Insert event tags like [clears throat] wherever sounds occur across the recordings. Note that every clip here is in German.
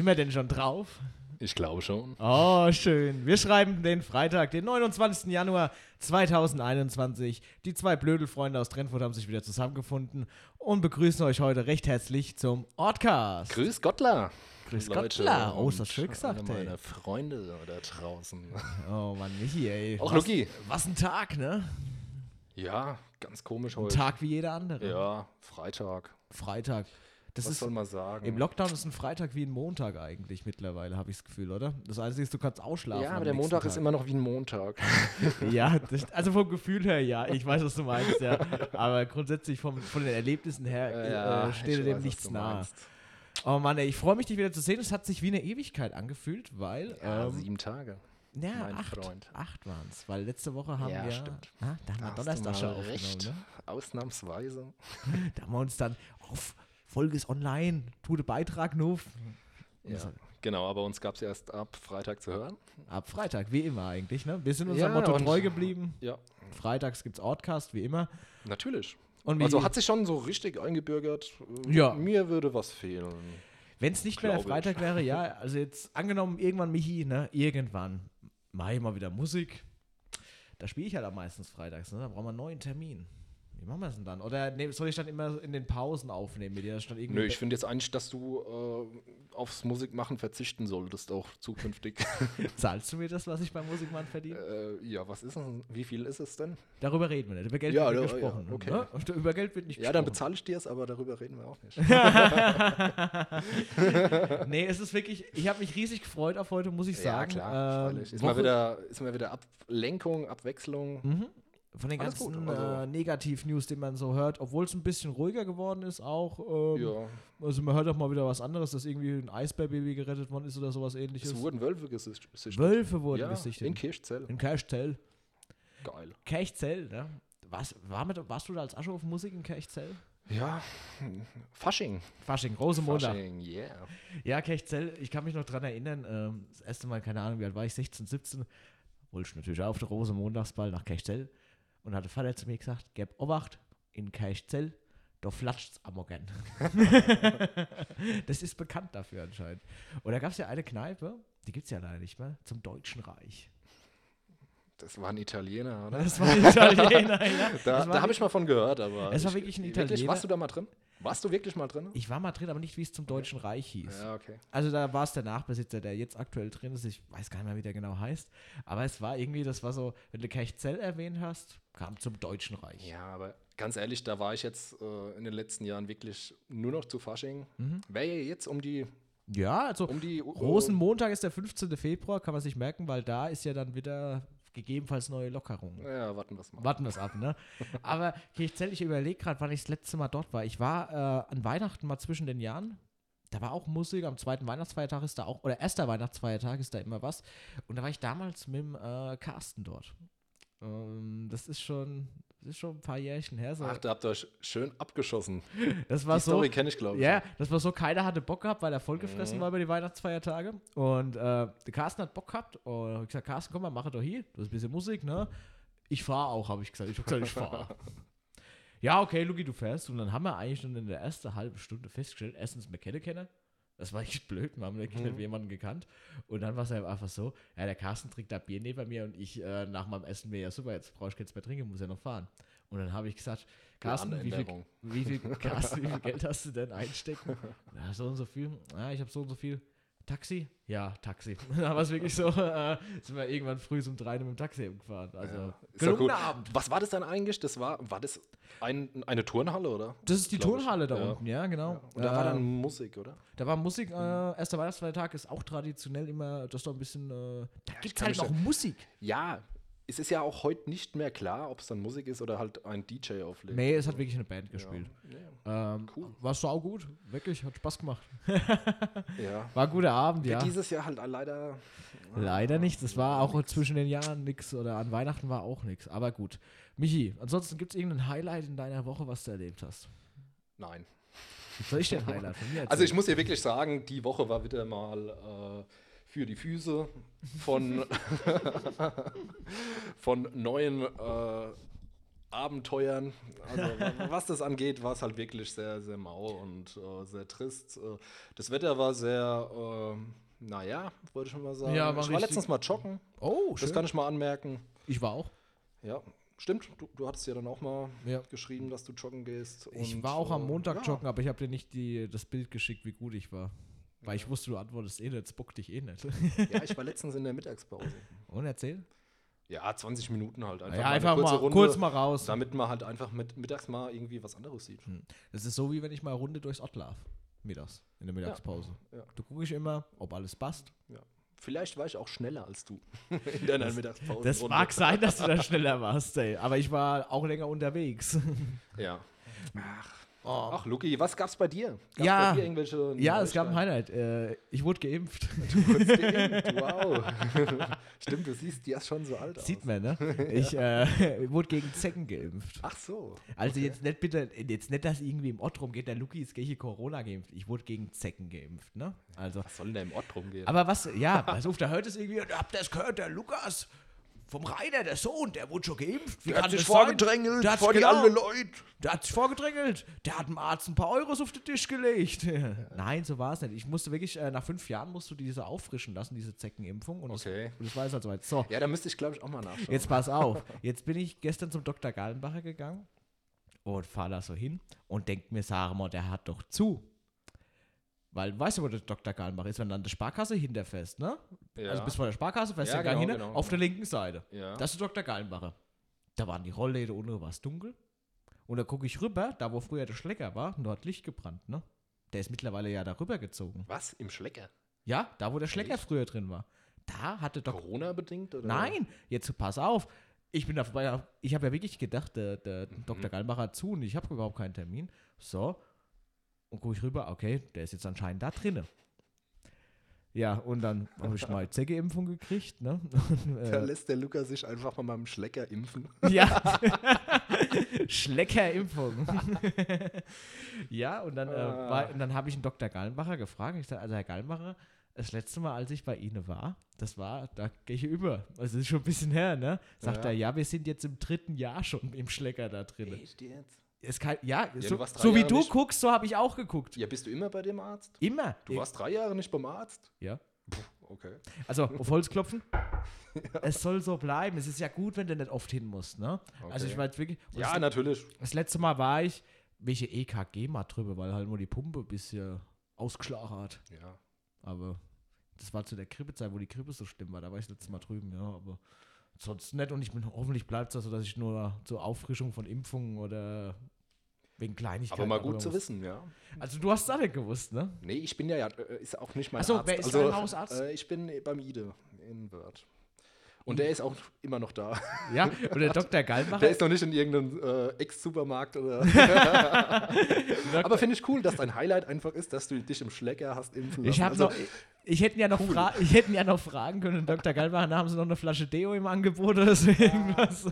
Sind wir denn schon drauf? Ich glaube schon. Oh, schön. Wir schreiben den Freitag, den 29. Januar 2021. Die zwei Blödelfreunde aus Trentfurt haben sich wieder zusammengefunden und begrüßen euch heute recht herzlich zum Ortcast. Grüß Gottler. Grüß Leute Gottler. Oh, ist das schön gesagt, ey. Meine Freunde da draußen. Oh Mann, Michi, ey. Auch was, Luki. Was ein Tag, ne? Ja, ganz komisch Ein heute. Tag wie jeder andere. Ja, Freitag. Freitag. Das Was ist soll man sagen? im Lockdown ist ein Freitag wie ein Montag eigentlich mittlerweile, habe ich das Gefühl, oder? Das Einzige ist, du kannst ausschlafen. ja, aber der Montag Tag. ist immer noch wie ein Montag. [laughs] Ja, das, also vom Gefühl her ja. Ich weiß, was du meinst, ja. [laughs] Aber grundsätzlich vom, von den Erlebnissen her äh, steht ich dem weiß, nichts nahe. Oh Mann, ey, ich freue mich, dich wieder zu sehen. Es hat sich wie eine Ewigkeit angefühlt, weil. Ja, ähm, sieben Tage. ja, mein acht, Freund. acht waren es. Weil letzte Woche haben Ja, wir. stimmt. Ah, da haben wir Da du Donnerstag schon aufgenommen, recht. ne? Ausnahmsweise. [laughs] Da haben wir uns dann auf Folges online, tute Beitrag nur. Ja, genau, aber uns gab es erst ab Freitag zu hören. Ab Freitag, wie immer eigentlich, ne? Wir sind unserem Ja, Motto treu geblieben. Ja, Freitags gibt's Ortcast, wie immer. natürlich. Und Also hat sich schon so richtig eingebürgert. Ja. Mir würde was fehlen. Wenn es nicht mehr der Glaube ich. Freitag wäre, ja, also jetzt angenommen, irgendwann, Michi, ne, irgendwann mache ich mal wieder Musik. Da spiele ich halt am meistens freitags, ne? Da brauchen wir einen neuen Termin. Wie machen wir es denn dann? Oder ne, soll ich dann immer in den Pausen aufnehmen mit dir? Das stand irgendwie Nö, ich finde jetzt eigentlich, dass du äh, aufs Musikmachen verzichten solltest, auch zukünftig. [laughs] Zahlst du mir das, was ich beim Musikmann verdiene? äh, ja, was ist denn, wie viel ist es denn? Darüber reden wir nicht. Über Geld Ja, wird nicht ja, gesprochen. ja, okay. Ne? Über Geld wird nicht Ja, dann gesprochen. bezahle ich dir es, aber darüber reden wir auch nicht. [laughs] nee, es ist wirklich, ich habe mich riesig gefreut auf heute, muss ich ja, sagen. klar. Ähm. Ist, Woche- mal wieder, ist mal wieder Ablenkung, Abwechslung. Mhm. Von den Alles ganzen also- äh, Negativ-News, die man so hört, obwohl es ein bisschen ruhiger geworden ist, auch. Ähm, Ja, Also man hört auch mal wieder was anderes, dass irgendwie ein Eisbärbaby gerettet worden ist oder sowas ähnliches. es wurden Wölfe gesichtet. Wölfe wurden ja, gesichtet. in Kirchzell. in Kirchzell. Geil. Kirchzell, ne? Was, war mit, warst du da als Asche auf Musik in Kirchzell? Ja, Fasching. Fasching, Rosemontag. Fasching, yeah. Ja, Kirchzell, ich kann mich noch dran erinnern, ähm, das erste Mal, keine Ahnung, wie alt war ich, 16, 17, wollte ich natürlich auch auf der Rosemontagsball nach Kirchzell und hatte Vater zu mir gesagt, gib Obacht, in Kirchzell, da flatscht's am Morgen. [laughs] das ist bekannt dafür anscheinend. Und da gab es ja eine Kneipe, die gibt es ja leider nicht mehr, zum Deutschen Reich. Das war ein Italiener, oder? Das war ein Italiener, ja. [laughs] Da, da habe ich mal von gehört, aber. Es war ich- wirklich ein Wirklich? Italiener. Warst du da mal drin? Warst du wirklich mal drin? Ich war mal drin, aber nicht, wie es zum Deutschen Reich hieß. Ja, okay. Also da war es der Nachbesitzer, der jetzt aktuell drin ist. Ich weiß gar nicht mehr, wie der genau heißt. Aber es war irgendwie, das war so, wenn du Kirchzell erwähnt hast, kam zum Deutschen Reich. Ja, aber ganz ehrlich, da war ich jetzt äh, in den letzten Jahren wirklich nur noch zu Fasching. Mhm. Wäre ja jetzt um die. Ja, also Um die Rosenmontag ist der 15. Februar, kann man sich merken, weil da ist ja dann wieder gegebenenfalls neue Lockerungen. Ja, warten wir es mal. Warten wir es ab, ne? [laughs] Aber Kirchzell, ich überlege gerade, wann ich das letzte Mal dort war. Ich war äh, an Weihnachten mal zwischen den Jahren. Da war auch Musik, am zweiten Weihnachtsfeiertag ist da auch, oder erster Weihnachtsfeiertag ist da immer was. Und da war ich damals mit dem äh, Carsten dort. Ähm, das ist schon, das ist schon ein paar Jährchen her. So. Ach, da habt ihr euch schön abgeschossen. das war Die so. Story kenne ich, glaube ich. Ja, das war so, keiner hatte Bock gehabt, weil er vollgefressen Mhm. war über die Weihnachtsfeiertage. Und äh, der Carsten hat Bock gehabt. Und ich gesagt, Carsten, komm mal, mach doch hier. Du hast ein bisschen Musik, ne? Ich fahre auch, habe ich gesagt. Ich habe gesagt, ich fahre. [laughs] ja, okay, Luki, du fährst. Und dann haben wir eigentlich schon in der ersten halben Stunde festgestellt, erstens, wir kennen kennen. Das war echt blöd, wir haben Mhm. jemanden gekannt. Und dann war es einfach so, ja, der Carsten trinkt da Bier neben mir und ich äh, nach meinem Essen mir, ja super, jetzt brauche ich jetzt mehr trinken, muss ja noch fahren. Und dann habe ich gesagt, Carsten, wie viel, wie viel, [laughs] Carsten, wie viel Geld hast du denn einstecken? [laughs] Ja, so und so viel. Ja, ich habe so und so viel. Taxi? Ja, Taxi. [laughs] da war es wirklich so, äh, sind wir irgendwann früh um drei mit dem Taxi gefahren. Also, Ja, gelungener gut. Abend. Was war das dann eigentlich? Das war, war das ein, eine Turnhalle, oder? Das ist die Glaub ich. Turnhalle da Ja. unten, ja, genau. Und da war dann Ähm, Musik, oder? Da war Musik, äh, erster Weihnachtsfeiertag ist auch traditionell immer, das ist doch ein bisschen, äh, da ich gibt es halt noch Musik. Ja, es ist ja auch heute nicht mehr klar, ob es dann Musik ist oder halt ein DJ auflegt. Nee, es hat wirklich eine Band gespielt. Ja. Ähm, Cool. War sau gut, wirklich, hat Spaß gemacht. [laughs] ja. War ein guter Abend, Wird ja. dieses Jahr halt leider. Leider nicht, das war auch zwischen den Jahren nichts oder an Weihnachten war auch nichts. Aber gut. Michi, ansonsten gibt es irgendein Highlight in deiner Woche, was du erlebt hast? Nein. Soll ich dir ein Highlight von mir [laughs] Also ich erzählen? muss dir wirklich sagen, die Woche war wieder mal äh, für die Füße von, [laughs] von neuen äh, Abenteuern. Also wa- was das angeht, war es halt wirklich sehr, sehr mau und äh, sehr trist. Äh, das Wetter war sehr, äh, naja, wollte ich schon mal sagen. Ja, war ich war letztens mal joggen. Oh, Das kann ich mal anmerken. Ich war auch. Ja, stimmt. Du, du hattest ja dann auch mal Ja. geschrieben, dass du joggen gehst. Ich war auch am äh, Montag ja. joggen, aber ich habe dir nicht die, das Bild geschickt, wie gut ich war. Weil ich wusste, du antwortest eh nicht, es bockt dich eh nicht. Ja, ich war letztens in der Mittagspause. Und erzähl? Ja, einfach Minuten halt. Einfach ja, eine einfach mal Runde, kurz mal raus. Damit man halt einfach mit mittags mal irgendwie was anderes sieht. Das ist so, wie wenn ich mal Runde durchs Ort laufe. Mittags, in der Mittagspause. ja. Du gucke ich immer, ob alles passt. Ja. Vielleicht war ich auch schneller als du [laughs] in deiner Mittagspause. Das mag sein, dass du da schneller warst, ey. Aber ich war auch länger unterwegs. Ja. [laughs] Ach, Luki, was gab's bei dir? Gab's Ja. bei dir irgendwelche ja, es gab ein? Highlight. Äh, ich wurde geimpft. Kurz [laughs] geimpft, Wow. [laughs] Stimmt, du siehst ja schon so alt aus. Sieht man, ne? [laughs] Ich äh, wurde gegen Zecken geimpft. Ach so. Also okay. jetzt nicht bitte, jetzt nicht, dass irgendwie im Ort rumgeht, der Luki ist gegen Corona geimpft. Ich wurde gegen Zecken geimpft, ne? Also. Was soll denn da im Ort rumgehen? Aber was, ja, pass auf, da hört es irgendwie, habt ihr das gehört, der Lukas vom Rainer, der Sohn, der wurde schon geimpft. Wie der hat kann sich vorgedrängelt Der vor die genau- anderen Leute. Der hat sich vorgedrängelt. Der hat dem Arzt ein paar Euros auf den Tisch gelegt. [laughs] Nein, so war es nicht. Ich musste wirklich, äh, nach fünf Jahren musst du diese auffrischen lassen, diese Zeckenimpfung. Und Okay. Das, und das war jetzt halt soweit. So, Ja, da müsste ich, glaube ich, auch mal nachschauen. jetzt pass auf. [laughs] Jetzt bin ich gestern zum Dr. Gallenbacher gegangen und fahre da so hin und denk mir, sag mal, der hat doch zu. Weil, weißt du, wo der Dr. Gallenbacher ist, wenn an der Sparkasse hinterfährst, ne? Ja. Also bis vor der Sparkasse fährst Ja, du ja, genau, hin, genau, auf genau. der linken Seite. Ja. Das ist Dr. Gallenbacher. Da waren die Rollläden unten, war es dunkel. Und da gucke ich rüber, da wo früher der Schlecker war, und da hat Licht gebrannt, ne? Der ist mittlerweile ja da rüber gezogen. Was? Im Schlecker? Ja, da wo der Schlecker Echt? früher drin war. Da hatte Dr. Corona-bedingt? Oder? Nein, jetzt pass auf. Ich bin da vorbei. Ich habe ja wirklich gedacht, der, der Mhm. Dr. Gallenbacher hat zu und ich habe überhaupt keinen Termin. So. Und gucke ich rüber, okay, der ist jetzt anscheinend da drinnen. Ja, und dann habe ich mal Zeckeimpfung gekriegt, ne? [laughs] Und, Da äh, lässt der Lukas sich einfach mal beim Schlecker impfen. [laughs] Ja. [laughs] Schleckerimpfung. ja, und dann, äh, Ah. war- und dann habe ich einen Dr. Gallenbacher gefragt. Ich sage, also Herr Gallenbacher, das letzte Mal, als ich bei Ihnen war, das war, da gehe ich über. Also das ist schon ein bisschen her, ne? Sagt Ja. er, ja, wir sind jetzt im dritten Jahr schon im Schlecker da drin. Echt jetzt? Es kann, ja, so, warst drei so wie Jahre du guckst, so habe ich auch geguckt. Ja, bist du immer bei dem Arzt? Immer. Du warst drei Jahre nicht beim Arzt? Ja. Okay. Also, auf Holz klopfen. [laughs] Es soll so bleiben. Es ist ja gut, wenn du nicht oft hin musst, ne? Also Okay. ich war jetzt wirklich. Ja, das- natürlich. Das letzte Mal war ich, welche EKG mal drüber, weil halt nur die Pumpe ein bisschen ausgeschlagen hat. Ja. Aber das war zu der Grippezeit, wo die Grippe so schlimm war. Da war ich das letzte Mal drüben, ja. Aber sonst nicht. Und ich bin hoffentlich bleibt es also, dass ich nur zur Auffrischung von Impfungen oder wegen Kleinigkeiten. Aber mal gut zu wissen, ja. Also du hast es auch nicht gewusst, ne? Nee, ich bin ja, ja äh, ist auch nicht mein Ach so, Arzt. wer ist also, dein Hausarzt? Äh, ich bin beim Ide in Wörth. Und der ist auch immer noch da. [laughs] Ja, und der Dr. Gallmacher. Der ist noch nicht in irgendeinem äh, Ex-Supermarkt oder. [laughs] [laughs] Aber finde ich cool, dass dein Highlight einfach ist, dass du dich im Schlecker hast impfen lassen. ich Also, noch, ich hätte ja noch, fra ich hätten ja noch fragen können, Dr. Gallmacher, da haben sie noch eine Flasche Deo im Angebot oder so irgendwas.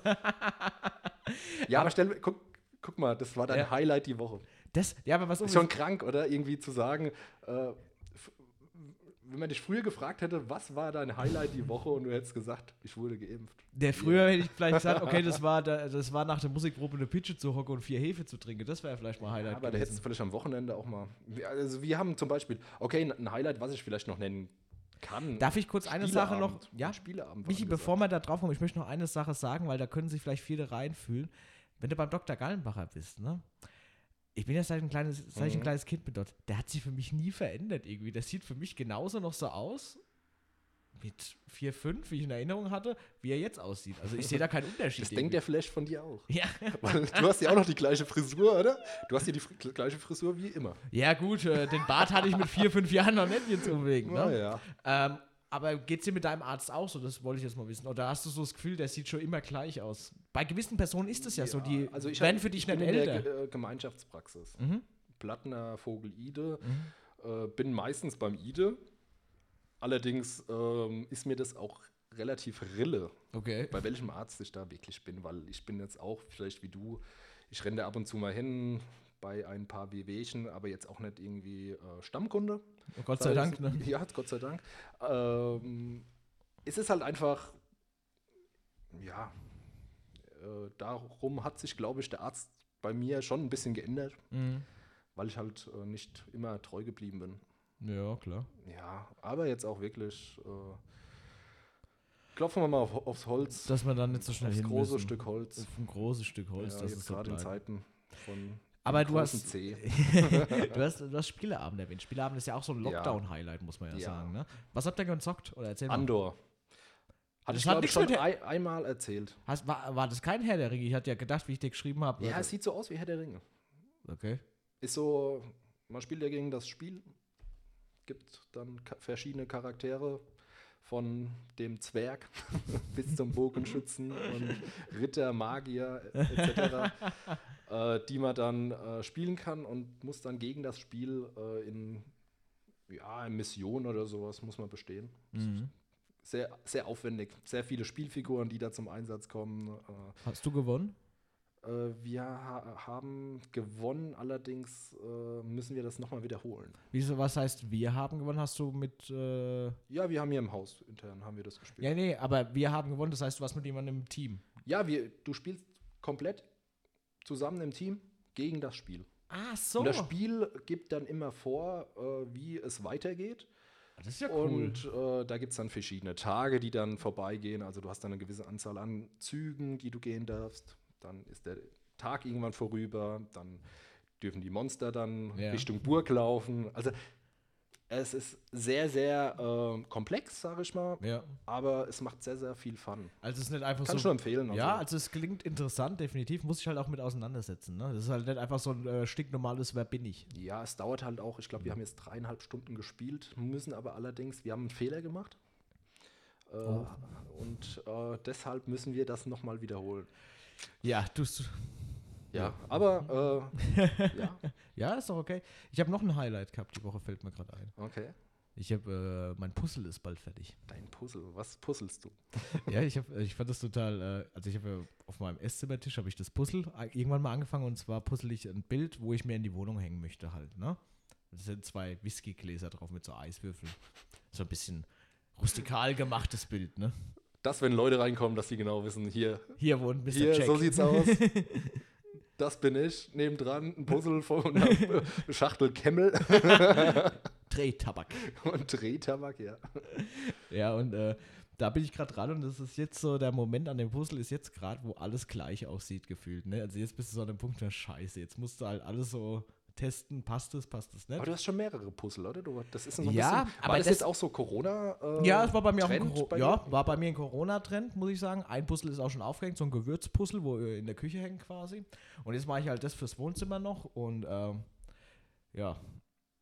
ja, aber stell, guck, guck mal, das war dein Ja. Highlight die Woche. Das, ja, aber was Ist schon krank, oder? Irgendwie zu sagen, äh, wenn man dich früher gefragt hätte, was war dein Highlight die Woche und du hättest gesagt, ich wurde geimpft. Der früher hätte ich vielleicht gesagt, okay, [laughs] das war, da, das war nach der Musikprobe eine Pitsche zu hocken und vier Hefe zu trinken. Das wäre vielleicht mal Highlight aber da hättest du vielleicht am Wochenende auch mal. Wir- Also wir haben zum Beispiel, okay, ein- Highlight, was ich vielleicht noch nennen kann. Darf ich kurz eine Sache noch? Ja, Spieleabend. Michi, bevor wir da drauf kommen, ich möchte noch eine Sache sagen, weil da können sich vielleicht viele reinfühlen. Wenn du beim Dr. Gallenbacher bist, ne? Ich bin ja seit ein kleines, seit ich ein Mhm. kleines Kind bin dort. Der hat sich für mich nie verändert irgendwie. Das sieht für mich genauso noch so aus mit 4, 5, wie ich in Erinnerung hatte, wie er jetzt aussieht. Also ich sehe da keinen Unterschied. Das denkt irgendwie. er vielleicht von dir auch. ja. [laughs] Weil du hast ja auch noch die gleiche Frisur, oder? Du hast ja die fr- gleiche Frisur wie immer. ja, gut, äh, den Bart hatte ich mit 4, 5 Jahren noch nicht jetzt unbedingt. Ne? ja. Ähm, aber geht es dir mit deinem Arzt auch so? Das wollte ich jetzt mal wissen. Oder hast du so das Gefühl, der sieht schon immer gleich aus? Bei gewissen Personen ist es ja, so, die also ich werden hab- für dich nicht der älter. Ge- äh, Gemeinschaftspraxis. Mhm. Plattner Vogel Ide. Äh, bin meistens beim Ide. Allerdings ähm, ist mir das auch relativ rille, Okay. bei welchem Arzt ich da wirklich bin, weil ich bin jetzt auch vielleicht wie du, ich renne da ab und zu mal hin bei ein paar WWchen, aber jetzt auch nicht irgendwie äh, Stammkunde. Oh Gott sei Dank, ne? Ja, Gott sei Dank. Ähm, es ist halt einfach, ja, äh, darum hat sich, glaube ich, der Arzt bei mir schon ein bisschen geändert, Mhm. weil ich halt äh, nicht immer treu geblieben bin. Ja, klar. Ja, aber jetzt auch wirklich. Äh, klopfen wir mal auf, aufs Holz. Dass man dann nicht so schnell aufs hin große müssen. Stück Holz. Auf ein großes Stück Holz, ja, das jetzt gerade in. Zeiten von Aber du hast, [laughs] du hast, du hast Spieleabend erwähnt. Spieleabend ist ja auch so ein. Lockdown-Highlight, muss man ja, Ja. sagen. Ne? Was habt ihr gezockt? Oder erzähl mal. Andor. Hatte Das ich, hat glaube ich, schon ein, einmal erzählt. Hast, war, war das kein Herr der Ringe? Ich hatte ja gedacht, wie ich dir geschrieben habe. Ja, es sieht so aus wie Herr der Ringe. okay. Ist so, man spielt ja gegen das Spiel, gibt dann verschiedene Charaktere von dem Zwerg [laughs] bis zum Bogenschützen und Ritter, Magier etc., [laughs] äh, die man dann äh, spielen kann und muss dann gegen das Spiel äh, in ja, in Mission oder sowas muss man bestehen. Mhm. Sehr, sehr aufwendig. Sehr viele Spielfiguren, die da zum Einsatz kommen. Äh, Hast du gewonnen? Äh, wir ha haben gewonnen, allerdings äh, müssen wir das nochmal wiederholen. Wieso, was heißt, wir haben gewonnen? Hast du mit. Äh, Ja, wir haben hier im Haus intern haben wir das gespielt. ja, nee, aber wir haben gewonnen, das heißt, du warst mit jemandem im Team. Ja, wir, du spielst komplett zusammen im Team gegen das Spiel. Ah, so. Und das Spiel gibt dann immer vor, äh, wie es weitergeht. das ist ja cool. Und äh, da gibt es dann verschiedene Tage, die dann vorbeigehen. Also du hast dann eine gewisse Anzahl an Zügen, die du gehen darfst. Dann ist der Tag irgendwann vorüber. Dann dürfen die Monster dann Ja. Richtung Burg laufen. Also es ist sehr, sehr äh, komplex, sage ich mal. ja. Aber es macht sehr, sehr viel Fun. Also es ist nicht einfach Kann ich so. nur empfehlen. Ja, also es klingt interessant, definitiv. Muss ich halt auch mit auseinandersetzen. Ne? Das ist halt nicht einfach so ein äh, stinknormales Wer bin ich. Ja, es dauert halt auch, ich glaube, wir haben jetzt dreieinhalb Stunden gespielt, müssen aber allerdings, wir haben einen Fehler gemacht. Äh, Oh. Und äh, deshalb müssen wir das nochmal wiederholen. Ja, du. Ja, aber äh, [laughs] ja, Ja, ist doch okay. Ich habe noch ein Highlight gehabt, die Woche fällt mir gerade ein. okay. Ich habe, äh, mein Puzzle ist bald fertig. Dein Puzzle, was puzzelst du? [laughs] ja, ich, hab, ich fand das total, äh, also ich habe auf meinem Esszimmertisch habe ich das Puzzle irgendwann mal angefangen und zwar puzzle ich ein Bild, wo ich mir in die Wohnung hängen möchte halt, ne? Da sind zwei Whiskygläser drauf mit so Eiswürfeln. So ein bisschen rustikal gemachtes Bild, ne? Das, wenn Leute reinkommen, dass die genau wissen, hier, Hier wohnt Mr. hier, Jack. so sieht's aus. [laughs] Das bin ich. Nebendran ein Puzzle von einer [laughs] Schachtel Kemmel [laughs] Drehtabak. und Drehtabak, ja. Ja, und äh, da bin ich gerade dran und das ist jetzt so, der Moment an dem Puzzle ist jetzt gerade, wo alles gleich aussieht, gefühlt. Ne? Also jetzt bist du so an dem Punkt, na scheiße, jetzt musst du halt alles so testen, passt es, passt es nicht. Aber du hast schon mehrere Puzzle, oder? Du, das ist so ein Ja, bisschen, aber das, das- jetzt auch so Corona? Äh, Ja, es war bei mir auch ein, Trend Coro bei ja, war bei mir ein Corona-Trend, muss ich sagen. Ein Puzzle ist auch schon aufgehängt, so ein Gewürzpuzzle, wo äh, in der Küche hängt quasi. Und jetzt mache ich halt das fürs Wohnzimmer noch und ähm, ja,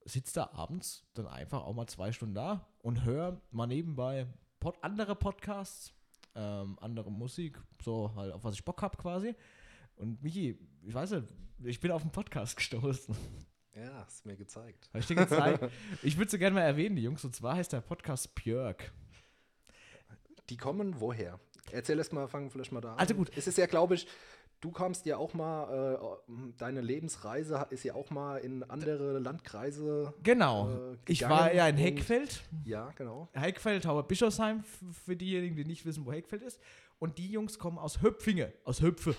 sitze da abends dann einfach auch mal zwei Stunden da und höre mal nebenbei Pod andere Podcasts, ähm, andere Musik, so halt auf was ich Bock habe quasi. Und Michi, ich weiß nicht, ich bin auf einen Podcast gestoßen. Ja, hast mir gezeigt. Hab ich dir gezeigt. [laughs] ich würde so gerne mal erwähnen, die Jungs, und zwar heißt der Podcast Björk. Die kommen woher? Erzähl erst mal, fangen vielleicht mal da an. Also gut. Es ist ja, glaube ich, du kamst ja auch mal, äh, deine Lebensreise ist ja auch mal in andere Landkreise. Genau. äh, ich war ja in Heckfeld. Ja, genau. Heckfeld, Hauer Bischofsheim, für diejenigen, die nicht wissen, wo Heckfeld ist. Und die Jungs kommen aus Höpfinge, aus Höpfe.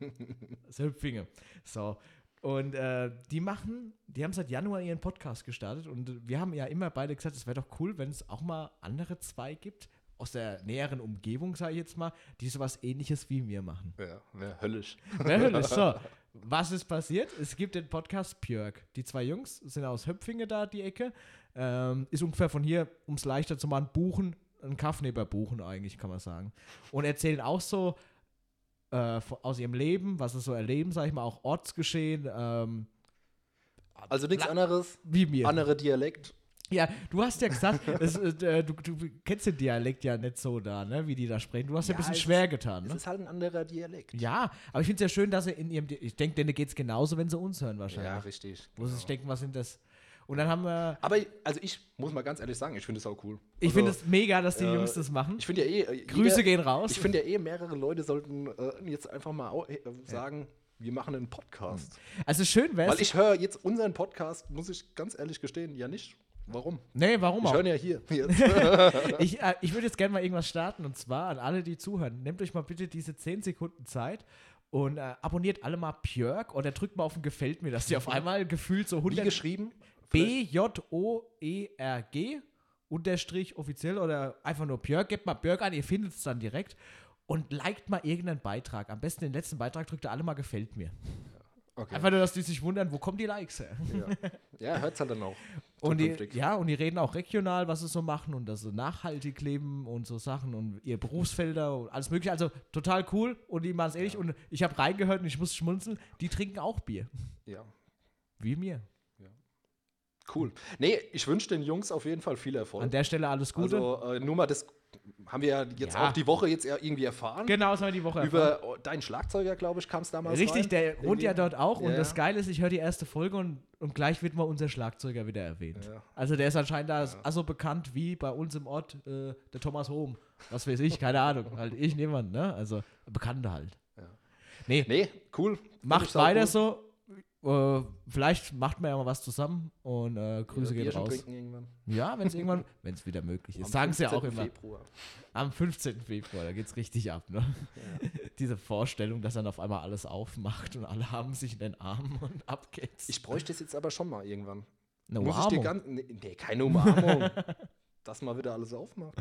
[laughs] aus Höpfinge. So. Und äh, die machen, die haben seit Januar ihren Podcast gestartet und wir haben ja immer beide gesagt, es wäre doch cool, wenn es auch mal andere zwei gibt, aus der näheren Umgebung, sage ich jetzt mal, die sowas ähnliches wie wir machen. Ja, wäre höllisch. Hört es? So, [laughs] was ist passiert? Es gibt den Podcast Björk. Die zwei Jungs sind aus Höpfinge da, die Ecke. Ähm, ist ungefähr von hier, um es leichter zu machen, Buchen, ein Kaff neben Buchen eigentlich, kann man sagen. Und erzählen auch so äh, aus ihrem Leben, was sie so erleben, sag ich mal, auch Ortsgeschehen, ähm, Also nichts anderes, wie mir. andere Dialekt. Ja, du hast ja gesagt, [laughs] es, äh, du, du kennst den Dialekt ja nicht so da, ne, wie die da sprechen. Du hast ja, Ja, ein bisschen schwer getan, Es ne? ist halt ein anderer Dialekt. Ja, aber ich finde es ja schön, dass sie in ihrem, Di- ich denke, denen geht es genauso, wenn sie uns hören wahrscheinlich. Ja, richtig. Wo sie genau. sich denken, was sind das? Und dann haben wir. Aber also ich muss mal ganz ehrlich sagen, ich finde es auch cool. Ich Also, finde es mega, dass die äh, Jungs das machen. Ich finde ja eh. äh, Grüße jeder- gehen raus. Ich finde ja eh, mehrere Leute sollten äh, jetzt einfach mal äh, sagen, wir machen einen Podcast. also schön wäre Weil ich höre jetzt unseren Podcast, muss ich ganz ehrlich gestehen, ja nicht. Warum? Nee, warum Ich auch? höre ja hier. [laughs] Jetzt. Ich, äh, ich würde jetzt gerne mal irgendwas starten und zwar an alle, die zuhören. Nehmt euch mal bitte diese 10 Sekunden Zeit und äh, abonniert alle mal Björk oder drückt mal auf ein Gefällt mir, dass die auf einmal gefühlt so Wie 100 geschrieben? B-J-O-E-R-G unterstrich offiziell oder einfach nur Björk. Gebt mal Björk an, ihr findet es dann direkt. Und liked mal irgendeinen Beitrag. Am besten den letzten Beitrag drückt ihr alle mal Gefällt mir. Okay. Einfach nur, dass die sich wundern, wo kommen die Likes her? Ja, ja hört es halt dann auch. Und die, ja, und die reden auch regional, was sie so machen und dass sie nachhaltig leben und so Sachen und ihr Berufsfelder und alles mögliche. Also total cool und die machen es ehrlich. Und ich habe reingehört und ich muss schmunzeln, die trinken auch Bier. Ja, Wie mir. Cool. Nee, ich wünsche den Jungs auf jeden Fall viel Erfolg. An der Stelle alles Gute. Also äh, nur mal das haben wir ja jetzt Ja. auch die Woche jetzt irgendwie erfahren. genau, das haben wir die Woche erfahren. Über oh, deinen Schlagzeuger, glaube ich, kam es damals Richtig, rein. der wohnt ja dort auch. Und Ja. das Geile ist, ich höre die erste Folge und, und gleich wird mal unser Schlagzeuger wieder erwähnt. Ja. Also der ist anscheinend da also bekannt wie bei uns im Ort äh, der Thomas Hohm. Was weiß ich, keine Ahnung. [laughs] Halt ich niemand, ne? Also Bekannte halt. Ja. Nee, Nee, cool. Macht weiter cool. so. Äh, vielleicht macht man ja mal was zusammen und äh, Grüße gehen raus. irgendwann. Ja, wenn es irgendwann, [laughs] wenn es wieder möglich ist. Am Sagen sie ja auch 15. immer. Februar. Am 15. Februar, da geht's richtig ab, ne? [laughs] Diese Vorstellung, dass dann auf einmal alles aufmacht und alle haben sich in den Armen [laughs] und ab geht's. Ich bräuchte es jetzt aber schon mal irgendwann. Eine Muss ich dir Umarmung. ganz. Nee, nee, keine Umarmung. dass mal wieder alles aufmacht.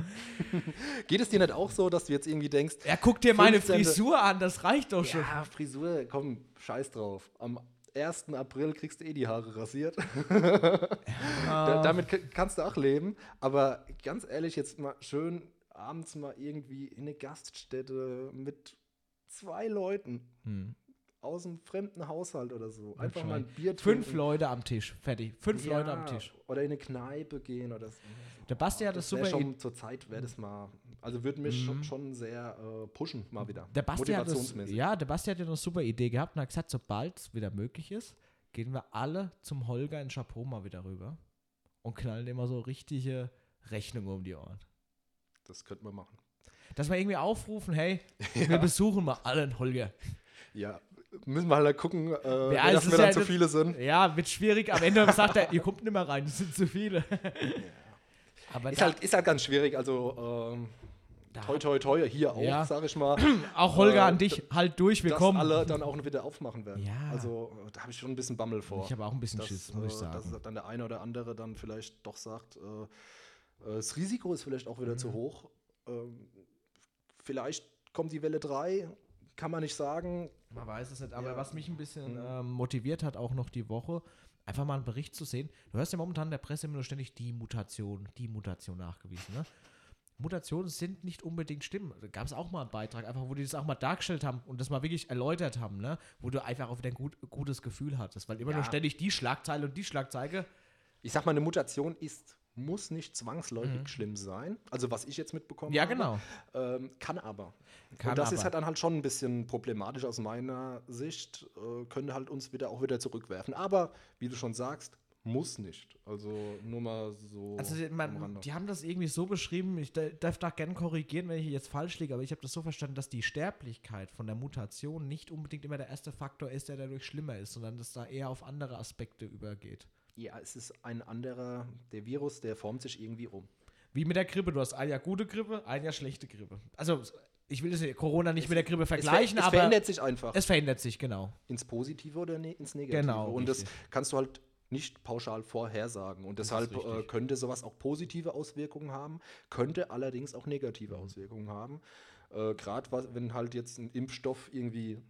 Geht es dir nicht auch so, dass du jetzt irgendwie denkst, Ja, guck dir meine 15. Frisur an, das reicht doch schon. ja, Frisur, komm, scheiß drauf. Am 1. April kriegst du eh die Haare rasiert. [laughs] Da, damit kannst du auch leben. Aber ganz ehrlich, jetzt mal schön abends mal irgendwie in eine Gaststätte mit zwei Leuten Hm. aus einem fremden Haushalt oder so. Einfach mal ein Bier Fünf trinken. Leute am Tisch, fertig. Fünf Ja, Leute am Tisch. Oder in eine Kneipe gehen oder so. Der Basti hat das wär super. schon zur Zeit wäre das mal. Also würde mich schon, schon sehr äh, pushen, mal wieder. Der Basti hat das, Motivationsmäßig. ja, der Basti hat ja eine super Idee gehabt und hat gesagt, sobald es wieder möglich ist, gehen wir alle zum Holger in Chapeau mal wieder rüber und knallen immer so richtige Rechnungen um die Ohren. Das könnten wir machen. Dass wir irgendwie aufrufen, hey, [laughs] wir besuchen mal alle einen Holger. Ja, müssen wir halt gucken, äh, es dass wir dann ja zu das- viele sind. Ja, wird schwierig. Am Ende sagt er, ihr kommt nicht mehr rein, es sind zu viele. Aber Ist halt, ist halt ganz schwierig. Also, ähm, da toi, toi, toi, hier auch, Ja. sag ich mal. [clears throat] auch Holger äh, an dich, halt durch, wir dass kommen. alle dann auch wieder aufmachen werden. Ja. Also, da habe ich schon ein bisschen Bammel vor. Ich habe auch ein bisschen dass, Schiss, muss ich äh, sagen. Dass dann der eine oder andere dann vielleicht doch sagt, äh, äh, das Risiko ist vielleicht auch wieder Mhm. zu hoch. Ähm, vielleicht kommt die Welle 3, kann man nicht sagen. Man weiß es nicht, aber Ja. was mich ein bisschen Mhm. ähm, motiviert hat, auch noch die Woche, einfach mal einen Bericht zu sehen. Du hörst ja momentan in der Presse immer nur ständig die Mutation, die Mutation nachgewiesen. Ne? Mutationen sind nicht unbedingt schlimm. Da gab es auch mal einen Beitrag, einfach, wo die das auch mal dargestellt haben und das mal wirklich erläutert haben, ne? wo du einfach auch wieder ein gut, gutes Gefühl hattest, weil immer Ja. nur ständig die Schlagzeile und die Schlagzeile. Ich sag mal, eine Mutation ist, muss nicht zwangsläufig schlimm sein. Also, was ich jetzt mitbekommen Mhm. Ja, habe. genau. Ähm, kann aber. Kann und das aber. ist halt dann halt schon ein bisschen problematisch aus meiner Sicht. Äh, könnte halt uns wieder auch wieder zurückwerfen. Aber wie du schon sagst, muss nicht. Also nur mal so. Also man, Rande. die haben das irgendwie so beschrieben, ich da- darf da gerne korrigieren, wenn ich jetzt falsch liege, aber ich habe das so verstanden, dass die Sterblichkeit von der Mutation nicht unbedingt immer der erste Faktor ist, der dadurch schlimmer ist, sondern dass da eher auf andere Aspekte übergeht. ja, es ist ein anderer, der Virus, der formt sich irgendwie um. Wie mit der Grippe, du hast ein Jahr gute Grippe, ein Jahr schlechte Grippe. Also ich will das Corona nicht mit der Grippe Es, ver vergleichen, es aber verändert sich einfach es verändert sich, genau. ins Positive oder ne ins Negative. Genau, Und das richtig. kannst du halt nicht pauschal vorhersagen. Und deshalb äh, könnte sowas auch positive Auswirkungen haben, könnte allerdings auch negative Auswirkungen haben. Äh, Gerade wenn halt jetzt ein Impfstoff irgendwie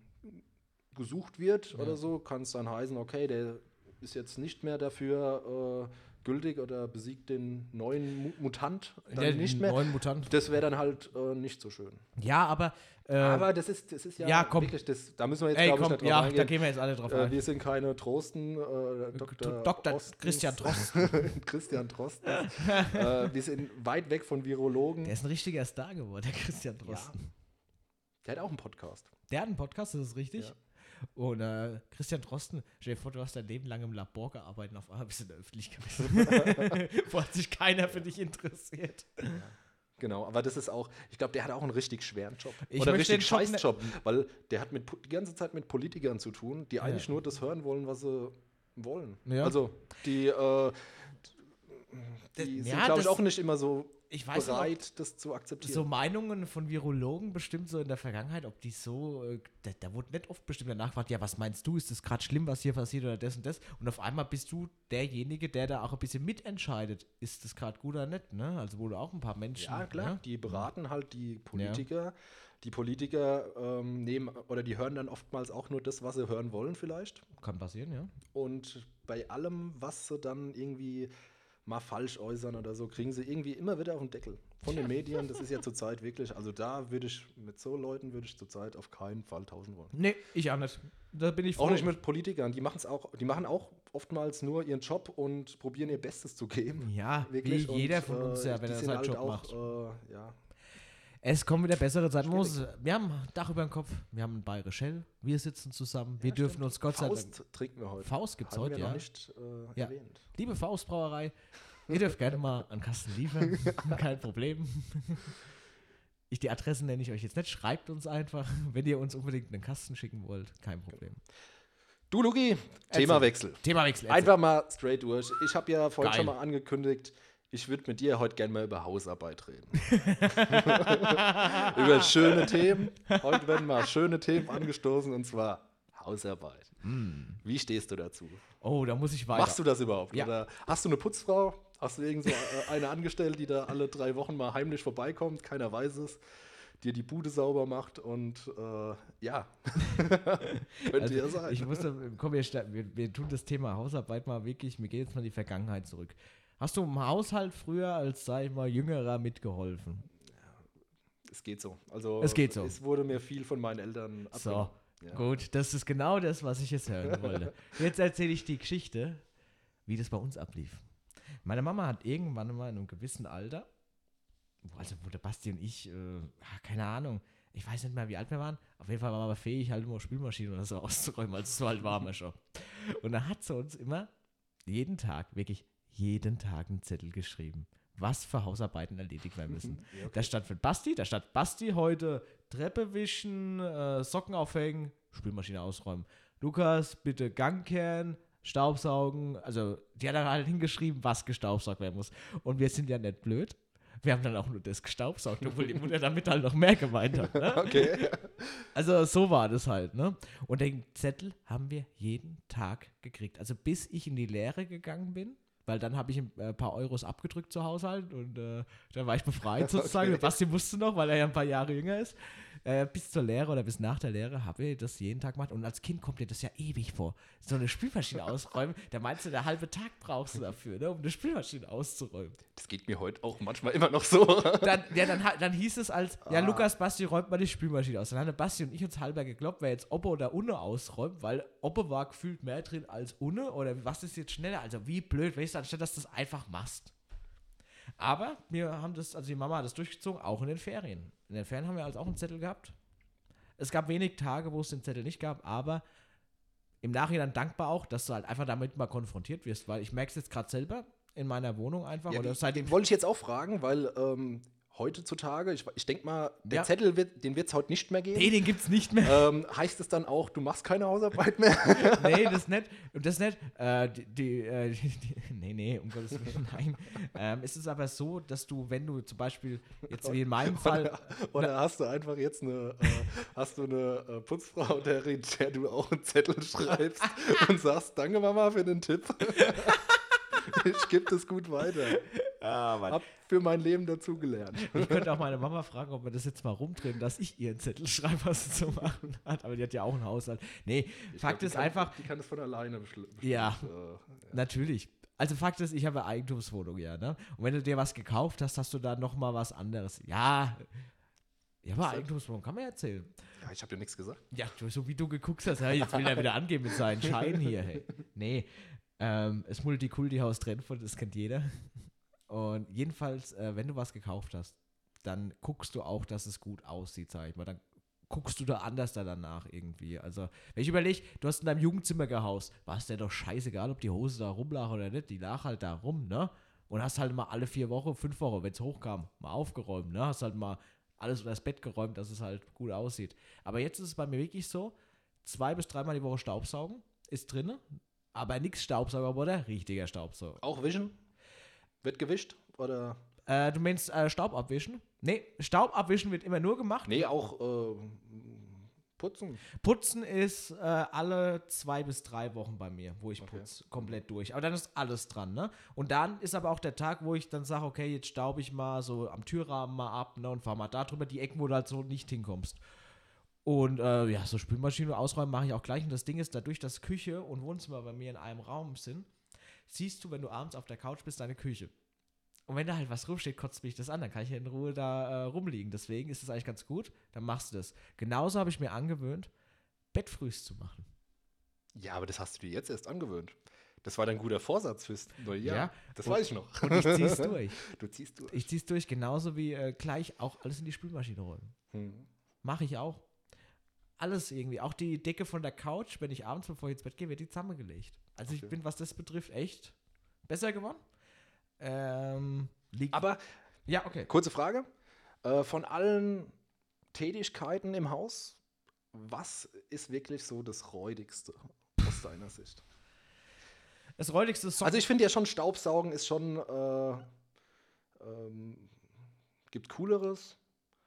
gesucht wird oder so, kann es dann heißen, okay, der ist jetzt nicht mehr dafür äh, gültig oder besiegt den neuen Mu Mutant dann Der nicht mehr. neuen Mutant. Das wäre dann halt äh, nicht so schön. Ja, aber, äh, Aber das ist, das ist ja, ja, komm. wirklich, das, da müssen wir jetzt, ey, glaube ich, komm, nicht drauf ja, da eingehen. gehen wir jetzt alle drauf Äh, ein. wir sind keine Trosten, äh, Dr. Dr. Ostens- Christian [laughs] Christian Drosten. äh, wir sind weit weg von Virologen. Der ist ein richtiger Star geworden, der Christian Drosten. Der hat auch einen Podcast. Der hat einen Podcast, das ist richtig. Ja. Und äh, Christian Drosten, stell dir vor, du hast dein Leben lang im Labor gearbeitet und auf einmal bist du in der Öffentlichkeit. [laughs] Wo hat sich keiner für dich interessiert. Genau, aber das ist auch, ich glaube, der hat auch einen richtig schweren Job. Ich Oder möchte richtig scheiß ne- Job, weil der hat mit, die ganze Zeit mit Politikern zu tun, die eigentlich nur das hören wollen, was sie wollen. Ja. Also, die, äh, Die Das- sind, ja, glaube ich, auch nicht immer so Ich weiß nicht, bereit, das zu akzeptieren. so Meinungen von Virologen bestimmt so in der Vergangenheit, ob die so, äh, da, da wurde nicht oft bestimmt danach gefragt, ja, was meinst du, ist das gerade schlimm, was hier passiert oder das und das? Und auf einmal bist du derjenige, der da auch ein bisschen mitentscheidet, ist das gerade gut oder nicht, ne? Also wo du auch ein paar Menschen. Ja, klar. Ne? Die beraten halt die Politiker. Die Politiker ähm, nehmen oder die hören dann oftmals auch nur das, was sie hören wollen, vielleicht. Kann passieren, ja. Und bei allem, was sie dann irgendwie mal falsch äußern oder so, kriegen sie irgendwie immer wieder auf den Deckel. Von den Medien, das ist ja zurzeit wirklich, also da würde ich, mit so Leuten würde ich zurzeit auf keinen Fall tauschen wollen. Nee, ich auch nicht. Da bin ich Auch froh. nicht mit Politikern, die machen es auch, die machen auch oftmals nur ihren Job und probieren ihr Bestes zu geben. Ja, Wirklich. wie jeder und, von uns ja, äh, wenn er seinen halt Job auch, macht. Äh, ja, Es kommen wieder bessere Zeiten. Wir haben ein Dach über dem Kopf, wir haben ein Bayerische Shell, wir sitzen zusammen, wir Ja, dürfen stimmt. uns Gott sei Dank. Faust trinken wir heute. Faust gibt's Haben heute, wir ja. noch nicht äh, Ja. erwähnt. Liebe Faustbrauerei, ihr dürft gerne mal einen Kasten liefern, [laughs] kein Problem. Ich, die Adressen nenne ich euch jetzt nicht, schreibt uns einfach, wenn ihr uns unbedingt einen Kasten schicken wollt, kein Problem. Du, Luki, Themawechsel. Themawechsel. Einfach mal straight durch. Ich habe ja vorhin Geil. schon mal angekündigt, ich würde mit dir heute gerne mal über Hausarbeit reden. [laughs] über schöne Themen. Heute werden mal schöne Themen angestoßen und zwar Hausarbeit. Wie stehst du dazu? Oh, da muss ich weiter. Machst du das überhaupt? Ja. Oder hast du eine Putzfrau? Hast du irgend so äh, eine angestellt, die da alle drei Wochen mal heimlich vorbeikommt? Keiner weiß es. Dir die Bude sauber macht und äh, ja, [laughs] könnte Also, ja sein. Ich musste, komm, wir, wir, wir tun das Thema Hausarbeit mal wirklich, mir geht jetzt mal in die Vergangenheit zurück. Hast du im Haushalt früher als, sag ich mal, Jüngerer mitgeholfen? es geht so. Also Es geht so. Es wurde mir viel von meinen Eltern So, abgenommen. Ja. gut, das ist genau das, was ich jetzt hören wollte. Jetzt erzähle ich die Geschichte, wie das bei uns ablief. Meine Mama hat irgendwann mal in einem gewissen Alter, also wo der Basti und ich, äh, ah, keine Ahnung, ich weiß nicht mehr, wie alt wir waren, auf jeden Fall waren wir fähig, halt immer Spülmaschinen oder so [laughs] auszuräumen, also so alt wir schon. Und da hat sie uns immer jeden Tag, wirklich jeden Tag einen Zettel geschrieben, was für Hausarbeiten erledigt werden müssen. [laughs] Ja, okay. Da stand für Basti, da stand Basti heute Treppe wischen, äh, Socken aufhängen, Spülmaschine ausräumen. Lukas, bitte Gang kehren, Staubsaugen. Also, die hat dann halt hingeschrieben, was gestaubsaugt werden muss. Und wir sind ja nicht blöd. Wir haben dann auch nur das gestaubsaugt, obwohl die Mutter damit halt noch mehr gemeint hat. Ne? [laughs] Okay. Also so war das halt, ne? Und den Zettel haben wir jeden Tag gekriegt. Also bis ich in die Lehre gegangen bin, weil dann habe ich ein äh, paar Euros abgedrückt zu Haushalt und äh, dann war ich befreit [laughs] sozusagen. Okay. Basti wusste noch, weil er ja ein paar Jahre jünger ist. Äh, bis zur Lehre oder bis nach der Lehre habe ich das jeden Tag gemacht. Und als Kind kommt dir das ja ewig vor. So eine Spülmaschine ausräumen, da meinst du, der halbe Tag brauchst du dafür, ne, um eine Spülmaschine auszuräumen. Das geht mir heute auch manchmal immer noch so. Dann, ja, dann, dann hieß es als, ja, Ah. Lukas, Basti, räumt mal die Spülmaschine aus. Dann haben Basti und ich uns halber geglaubt, wer jetzt Oppe oder Unne ausräumt, weil Oppe war gefühlt mehr drin als Unne oder was ist jetzt schneller? Also wie blöd, weißt du, anstatt dass du das einfach machst. Aber wir haben das, also die Mama hat das durchgezogen, auch in den Ferien. In den Ferien haben wir also auch einen Zettel gehabt. Es gab wenig Tage, wo es den Zettel nicht gab, aber im Nachhinein dankbar auch, dass du halt einfach damit mal konfrontiert wirst, weil ich merke es jetzt gerade selber in meiner Wohnung einfach Ja, oder seitdem wollte ich jetzt auch fragen, weil ähm, heutzutage, ich, ich denke mal, der Ja. Zettel, wird, den wird es heute nicht mehr geben. Nee, den gibt's nicht mehr. ähm, heißt es dann auch, du machst keine Hausarbeit mehr? [laughs] nee, das nicht. Und das nicht. Äh, die, die, äh, die, nee, nee, um Gottes Willen, [laughs] nein. Ähm, es ist aber so, dass du, wenn du zum Beispiel, jetzt wie in meinem Fall, Oder hast du einfach jetzt eine, äh, hast du eine äh, Putzfrau, der, der du auch einen Zettel schreibst [laughs] und sagst, danke Mama für den Tipp. ich gebe das gut weiter. Hab für mein Leben dazugelernt. ich könnte auch meine Mama fragen, ob wir das jetzt mal rumdrehen, dass ich ihr einen Zettel schreibe, was sie zu machen hat. Aber die hat ja auch einen Haushalt. Nee, Ich Fakt glaub, ist kann, einfach, Die kann das von alleine beschl- bestimmt. Ja. Äh, Natürlich. Also Fakt ist, ich habe eine Eigentumswohnung, ja, ne? Und wenn du dir was gekauft hast, hast du da noch mal was anderes. Ja. Ja, aber? Eigentumswohnung kann man erzählen. ja, ich habe dir nichts gesagt. Ja, du, so wie du geguckt hast, hey, jetzt will er wieder angeben mit seinen Scheinen hier, hey. Nee, ähm, das Multikulti-Haus Trennfurt, das kennt jeder. Und jedenfalls, äh, wenn du was gekauft hast, dann guckst du auch, dass es gut aussieht, sag ich mal. Dann guckst du da anders da danach irgendwie. Also, wenn ich überlege, du hast in deinem Jugendzimmer gehaust, war es dir doch scheißegal, ob die Hose da rumlag oder nicht. Die lag halt da rum, ne? Und hast halt mal alle vier Wochen, fünf Wochen, wenn es hochkam, mal aufgeräumt, ne? Hast halt mal alles unter das Bett geräumt, dass es halt gut aussieht. Aber jetzt ist es bei mir wirklich so, zwei bis dreimal die Woche Staubsaugen ist drin, aber nichts Staubsaugerroboter, richtiger Staubsauger. Auch Vision? Wird gewischt oder? Äh, du meinst äh, Staub abwischen? Nee, Staub abwischen wird immer nur gemacht. Nee, auch äh, putzen. Putzen ist äh, alle zwei bis drei Wochen bei mir, wo ich Okay. putze, komplett durch. Aber dann ist alles dran, ne? Und dann ist aber auch der Tag, wo ich dann sage, okay, jetzt staub ich mal so am Türrahmen mal ab, ne? Und fahr mal da drüber, die Ecken, wo du halt so nicht hinkommst. Und äh, ja, so Spülmaschine ausräumen mache ich auch gleich. Und das Ding ist, dadurch, dass Küche und Wohnzimmer bei mir in einem Raum sind, siehst du, wenn du abends auf der Couch bist, deine Küche. Und wenn da halt was rumsteht, kotzt mich das an, dann kann ich ja in Ruhe da äh, rumliegen. Deswegen ist das eigentlich ganz gut, dann machst du das. Genauso habe ich mir angewöhnt, Bettfrühs zu machen. Ja, aber das hast du dir jetzt erst angewöhnt. Das war dein guter Vorsatz fürs neue Jahr. Ja. Das Und- weiß ich noch. Und ich zieh's [laughs] durch. Du ziehst durch. Ich zieh's durch, genauso wie äh, gleich auch alles in die Spülmaschine räumen. Hm. Mache ich auch. Alles irgendwie. Auch die Decke von der Couch, wenn ich abends, bevor ich ins Bett gehe, wird die zusammengelegt. Also ich Okay. bin, was das betrifft, echt besser geworden. Ähm, liegt. Aber ja, okay. kurze Frage. Äh, von allen Tätigkeiten im Haus, was ist wirklich so das Räudigste aus deiner Sicht? Das räudigste Song. Also ich finde ja schon, Staubsaugen ist schon, äh, ähm, gibt cooleres.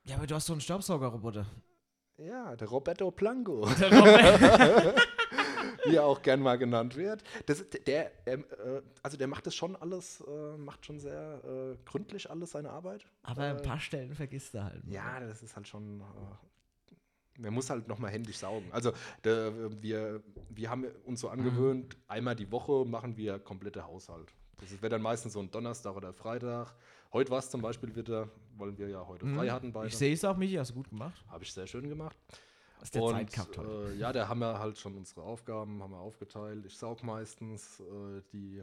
ja, aber du hast so einen Staubsaugerroboter. Ja, der Roberto Plango, Der Robert- [laughs] [laughs] [laughs] wie er auch gern mal genannt wird. Das, der, ähm, äh, also der macht das schon alles, äh, macht schon sehr äh, gründlich alles seine Arbeit. aber ein Äh, paar Stellen vergisst du halt. Ja, das ist halt schon. Äh, man muss halt nochmal händisch saugen. Also der, wir, wir haben uns so angewöhnt, einmal die Woche machen wir komplette Haushalt. Das wird dann meistens so ein Donnerstag oder Freitag. Heute war es zum Beispiel wieder, weil wir ja heute frei hatten beide. Mhm. Ich sehe es auch, Michi, hast du gut gemacht. Habe ich sehr schön gemacht. Hast der Und Zeit äh, ja, da haben wir halt schon unsere Aufgaben, haben wir aufgeteilt. Ich saug meistens äh, die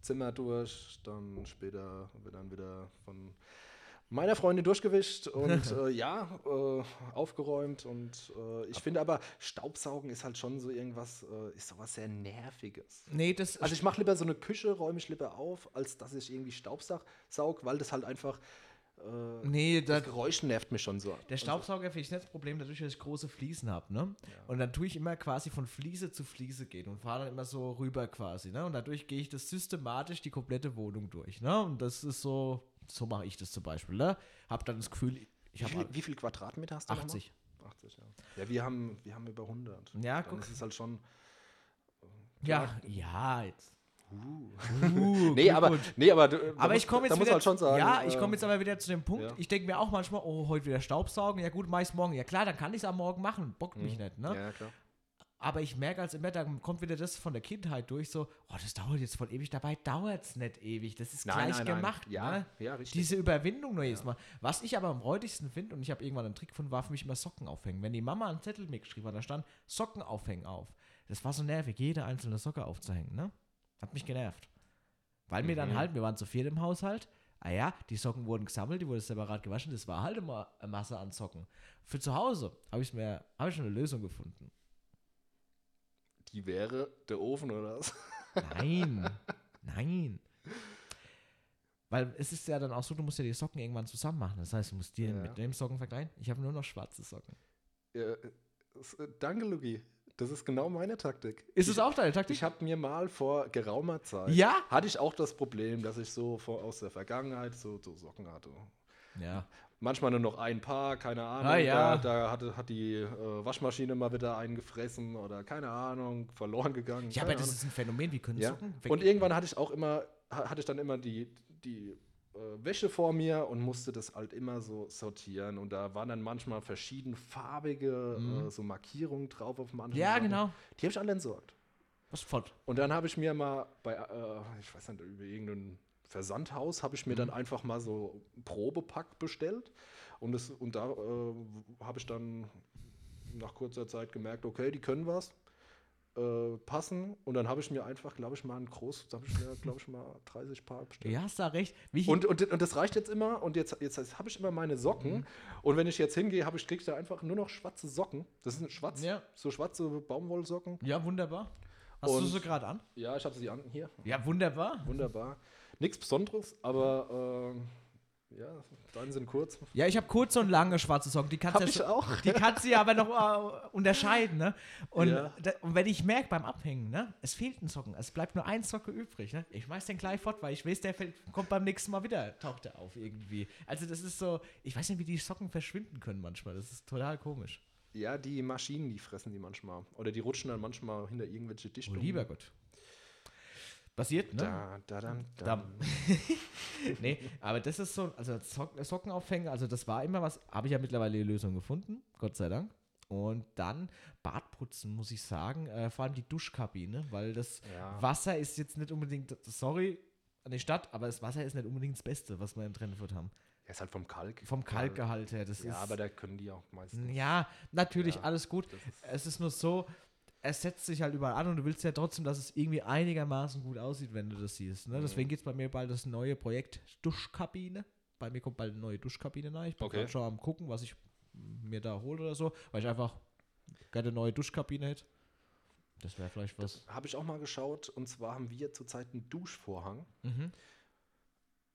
Zimmer durch, dann später wird dann wieder von meiner Freundin durchgewischt und [laughs] äh, ja, äh, aufgeräumt. Und äh, ich finde aber, Staubsaugen ist halt schon so irgendwas, äh, ist sowas sehr Nerviges. Nee, das Also ich mache lieber so eine Küche, räume ich lieber auf, als dass ich irgendwie Staubsaug, saug, weil das halt einfach, äh, nee, da, das Geräusch nervt mich schon so. Der Staubsauger finde ich nicht das Problem, dadurch, dass ich große Fliesen habe, ne? Und dann tue ich immer quasi von Fliese zu Fliese gehen und fahre dann immer so rüber quasi, ne? Und dadurch gehe ich das systematisch die komplette Wohnung durch, ne? Und das ist so, so mache ich das zum Beispiel, ne? Hab dann das Gefühl, ich Wie, habe viel, wie viel Quadratmeter hast du nochmal? 80. 80, ja. Ja, wir haben, wir haben über 100. Ja, Dann guck. ist es halt schon. Ja, ja, jetzt. Uh. Nee, aber, nee, aber, Aber ich komme da jetzt wieder, halt schon sagen. ja, ich äh, komme jetzt aber wieder zu dem Punkt. ja. Ich denke mir auch manchmal, oh, heute wieder Staubsaugen. Ja gut, meist morgen. Ja klar, dann kann ich es am Morgen machen. Bockt mich nicht, ne? Mhm. Ja, klar. Aber ich merke als immer, da kommt wieder das von der Kindheit durch, so, oh, das dauert jetzt voll ewig, dabei dauert es nicht ewig. Das ist Nein, gleich nein, nein. gemacht. Ja, ne? ja, richtig. Diese Überwindung nur jedes Mal. Was ich aber am räudigsten finde, und ich habe irgendwann einen Trick von, war für mich immer Socken aufhängen. Wenn die Mama einen Zettel mir geschrieben hat, da stand Socken aufhängen auf. Das war so nervig, jede einzelne Socke aufzuhängen, ne? Hat mich genervt. Weil mir Mhm. dann halt, wir waren zu viert im Haushalt, ah ja, die Socken wurden gesammelt, die wurden separat gewaschen, das war halt immer eine Masse an Socken. Für zu Hause habe ich mir, habe ich schon eine Lösung gefunden. Die wäre der Ofen oder was? Nein, [laughs] nein. Weil es ist ja dann auch so, du musst ja die Socken irgendwann zusammen machen. Das heißt, du musst die Ja. mit dem Socken vergleichen. Ich habe nur noch schwarze Socken. Ja, das- äh, danke, Lugi. Das ist genau meine Taktik. Ist es auch deine Taktik? Ich habe mir mal vor geraumer Zeit, Ja? hatte ich auch das Problem, dass ich so vor, aus der Vergangenheit so, so Socken hatte. Ja. Manchmal nur noch ein Paar, keine Ahnung. Ah, ja. Da, da hatte, hat die äh, Waschmaschine mal wieder eingefressen oder keine Ahnung, verloren gegangen. Ja, aber das Ahnung. ist ein Phänomen. Wie können ja. Socken? Und irgendwann hatte ich auch immer, ha- hatte ich dann immer die, die Wäsche vor mir und musste das halt immer so sortieren. Und da waren dann manchmal verschiedenfarbige äh, so Markierungen drauf auf manchen. Mhm. ja, Sachen. genau. Die habe ich alle entsorgt. Was fort? Und dann habe ich mir mal bei, äh, ich weiß nicht, über irgendein Versandhaus, habe ich mir dann Mhm. einfach mal so ein Probepack bestellt. Und, das, und da äh, habe ich dann nach kurzer Zeit gemerkt, okay, die können was, äh, passen. Und dann habe ich mir einfach, glaube ich, mal ein groß, da habe ich mir, glaube ich, mal [laughs] 30 Paar bestellt. Ja, hast da recht. Und, und, und das reicht jetzt immer. Und jetzt, jetzt habe ich immer meine Socken. Mhm. Und wenn ich jetzt hingehe, habe ich, kriege ich da einfach nur noch schwarze Socken. Das sind schwarz, Ja. so schwarze Baumwollsocken. ja, wunderbar. Hast du Und- sie gerade an? Ja, ich habe sie an hier. Ja, wunderbar. Wunderbar. Nichts Besonderes, aber ähm, Ja, deine sind kurz. Ja, ich habe kurze und lange schwarze Socken. Die kannst Hab ja ich schon- auch. Die kannst du ja aber noch äh, unterscheiden, ne? Und, Ja. da, und wenn ich merke beim Abhängen, ne, es fehlt ein Socken, es bleibt nur ein Socke übrig, ne? Ich schmeiß den gleich fort, weil ich weiß, der fällt, kommt beim nächsten Mal wieder, taucht er auf irgendwie. Also das ist so, ich weiß nicht, wie die Socken verschwinden können manchmal. Das ist total komisch. Ja, die Maschinen, die fressen die manchmal. Oder die rutschen dann manchmal hinter irgendwelche Oh, Dichtungen. lieber Gott. Passiert, ne? Da, da, dann, Da- dann. [laughs] nee, aber das ist so, also Socken, Socken aufhängen, also das war immer was, habe ich ja mittlerweile die Lösung gefunden, Gott sei Dank. Und dann Badputzen, muss ich sagen, äh, vor allem die Duschkabine, weil das Ja. Wasser ist jetzt nicht unbedingt, sorry an die Stadt, aber das Wasser ist nicht unbedingt das Beste, was wir in Trennfurt haben. Er ist halt vom Kalk. Vom Kalkgehalt her, das Ja, ist. aber da können die auch meistens. ja, natürlich, Ja, alles gut. ist- Es ist nur so, es setzt sich halt überall an und du willst ja trotzdem, dass es irgendwie einigermaßen gut aussieht, wenn du das siehst. Ne? Mhm. Deswegen geht es bei mir bald das neue Projekt Duschkabine. Bei mir kommt bald eine neue Duschkabine rein. Ich bin Okay. schon am gucken, was ich mir da hole oder so, weil ich einfach gerne eine neue Duschkabine hätte. Das wäre vielleicht was. Habe ich auch mal geschaut. Und zwar haben wir zurzeit einen Duschvorhang. Mhm.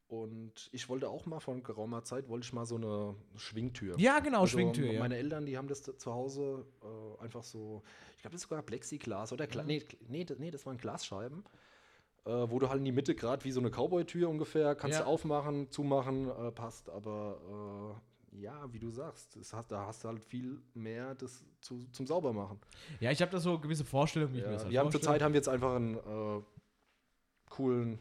Und ich wollte auch mal vor geraumer Zeit, wollte ich mal so eine Schwingtür. Ja, genau, Also Schwingtür, ja. Meine Eltern, die haben das zu Hause äh, einfach so, ich glaube, das ist sogar Plexiglas oder Gla Mhm. nee, nee, nee, das waren Glasscheiben, äh, wo du halt in die Mitte gerade wie so eine Cowboy-Tür ungefähr kannst Ja. du aufmachen, zumachen, äh, passt, aber äh, ja, wie du sagst, das hast, da hast du halt viel mehr das zu, zum Saubermachen. Ja, ich habe da so gewisse Vorstellungen, wie ich mir Ja, das halt wir haben vorstelle. zurzeit haben wir jetzt einfach einen äh, coolen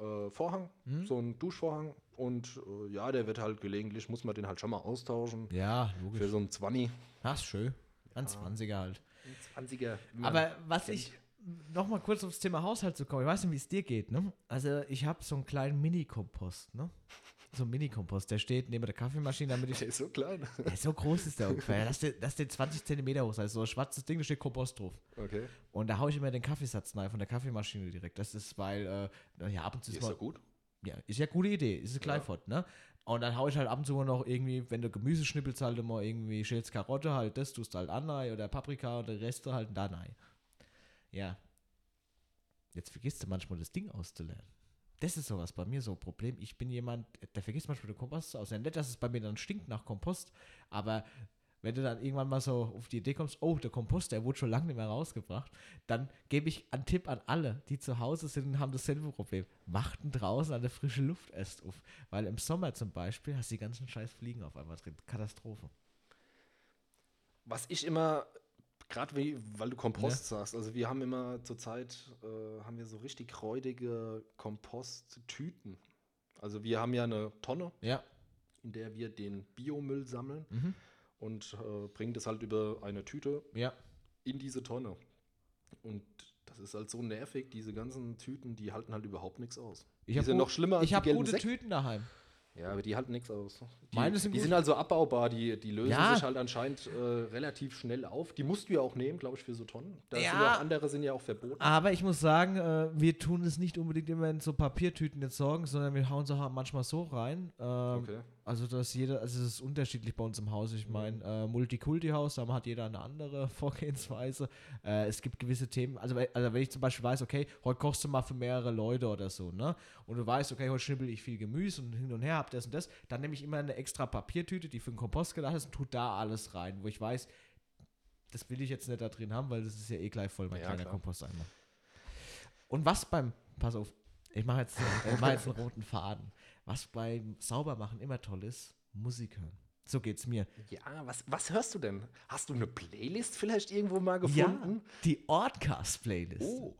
äh, Vorhang, Mhm. so einen Duschvorhang und äh, ja, der wird halt gelegentlich, muss man den halt schon mal austauschen. Ja, Für logisch. so einen 20. Ach, schön. Ein Ja. 20er halt. Ein 20er. wie man Aber was kennt. ich noch mal kurz aufs Thema Haushalt zu kommen, ich weiß nicht, wie es dir geht, ne? Also ich habe so einen kleinen Mini-Kompost, ne? So einen Mini-Kompost, der steht neben der Kaffeemaschine, damit ich. Der ist so klein. Ja, so groß ist der ungefähr. Das ist, das ist 20 Zentimeter hoch, also so ein schwarzes Ding, da steht Kompost drauf. Okay. Und da haue ich immer den Kaffeesatz rein von der Kaffeemaschine direkt. Das ist, weil, äh, ja, ab und zu Ist ist mal. ja gut. Ja, ist ja eine gute Idee. Ist ein Kleifort, ne? Und dann haue ich halt ab und zu mal noch irgendwie, wenn du Gemüse schnippelst, halt immer irgendwie schälst Karotte, halt das tust halt an rein oder Paprika und der Reste halt da rein. Ja. Jetzt vergisst du manchmal das Ding auszulernen. Das ist sowas bei mir so ein Problem. Ich bin jemand, der vergisst manchmal den Kompost aus. Nicht, dass es bei mir dann stinkt nach Kompost, aber wenn du dann irgendwann mal so auf die Idee kommst, oh, der Kompost, der wurde schon lange nicht mehr rausgebracht, dann gebe ich einen Tipp an alle, die zu Hause sind und haben dasselbe Problem. Macht ihn draußen an der frischen Luft erst auf. Weil im Sommer zum Beispiel hast du die ganzen scheiß Fliegen auf einmal drin. Katastrophe. Was ich immer, gerade weil du Kompost sagst, also wir haben immer zurzeit, äh, haben wir so richtig räudige Komposttüten. Also wir haben ja eine Tonne, Ja. in der wir den Biomüll sammeln Mhm. und äh, bringen das halt über eine Tüte Ja. in diese Tonne. Und das ist halt so nervig, diese ganzen Tüten, die halten halt überhaupt nichts aus. Ich die sind noch schlimmer als Ich habe gute Säcke. Tüten daheim. Ja, aber die halten nichts aus. Die, Meine sind die gut. sind also abbaubar, die, die lösen Ja. sich halt anscheinend äh, relativ schnell auf. Die musst du ja auch nehmen, glaube ich, für so Tonnen. Da sind Ja. ja auch andere sind ja auch verboten. Aber ich muss sagen, äh, wir tun es nicht unbedingt immer in so Papiertüten jetzt sorgen, sondern wir hauen auch manchmal so rein. Ähm, Okay. Also, dass jeder, also es ist unterschiedlich bei uns im Haus. Ich meine, äh, Multikulti-Haus, da hat jeder eine andere [laughs] Vorgehensweise. Äh, es gibt gewisse Themen, also, also wenn ich zum Beispiel weiß, okay, heute kochst du mal für mehrere Leute oder so, ne? Und du weißt, okay, heute schnippel ich viel Gemüse und hin und her, hab das und das, dann nehme ich immer eine extra Papiertüte, die für den Kompost gedacht ist und tut da alles rein, wo ich weiß, das will ich jetzt nicht da drin haben, weil das ist ja eh gleich voll, mein Ja, kleiner klar. Komposteimer. Und was beim, pass auf, ich mache jetzt, ich mach jetzt einen roten Faden. Was beim Saubermachen immer toll ist, Musik hören. So geht's mir. Ja, was, was hörst du denn? Hast du eine Playlist vielleicht irgendwo mal gefunden? Ja, die Ortcast-Playlist. Oh,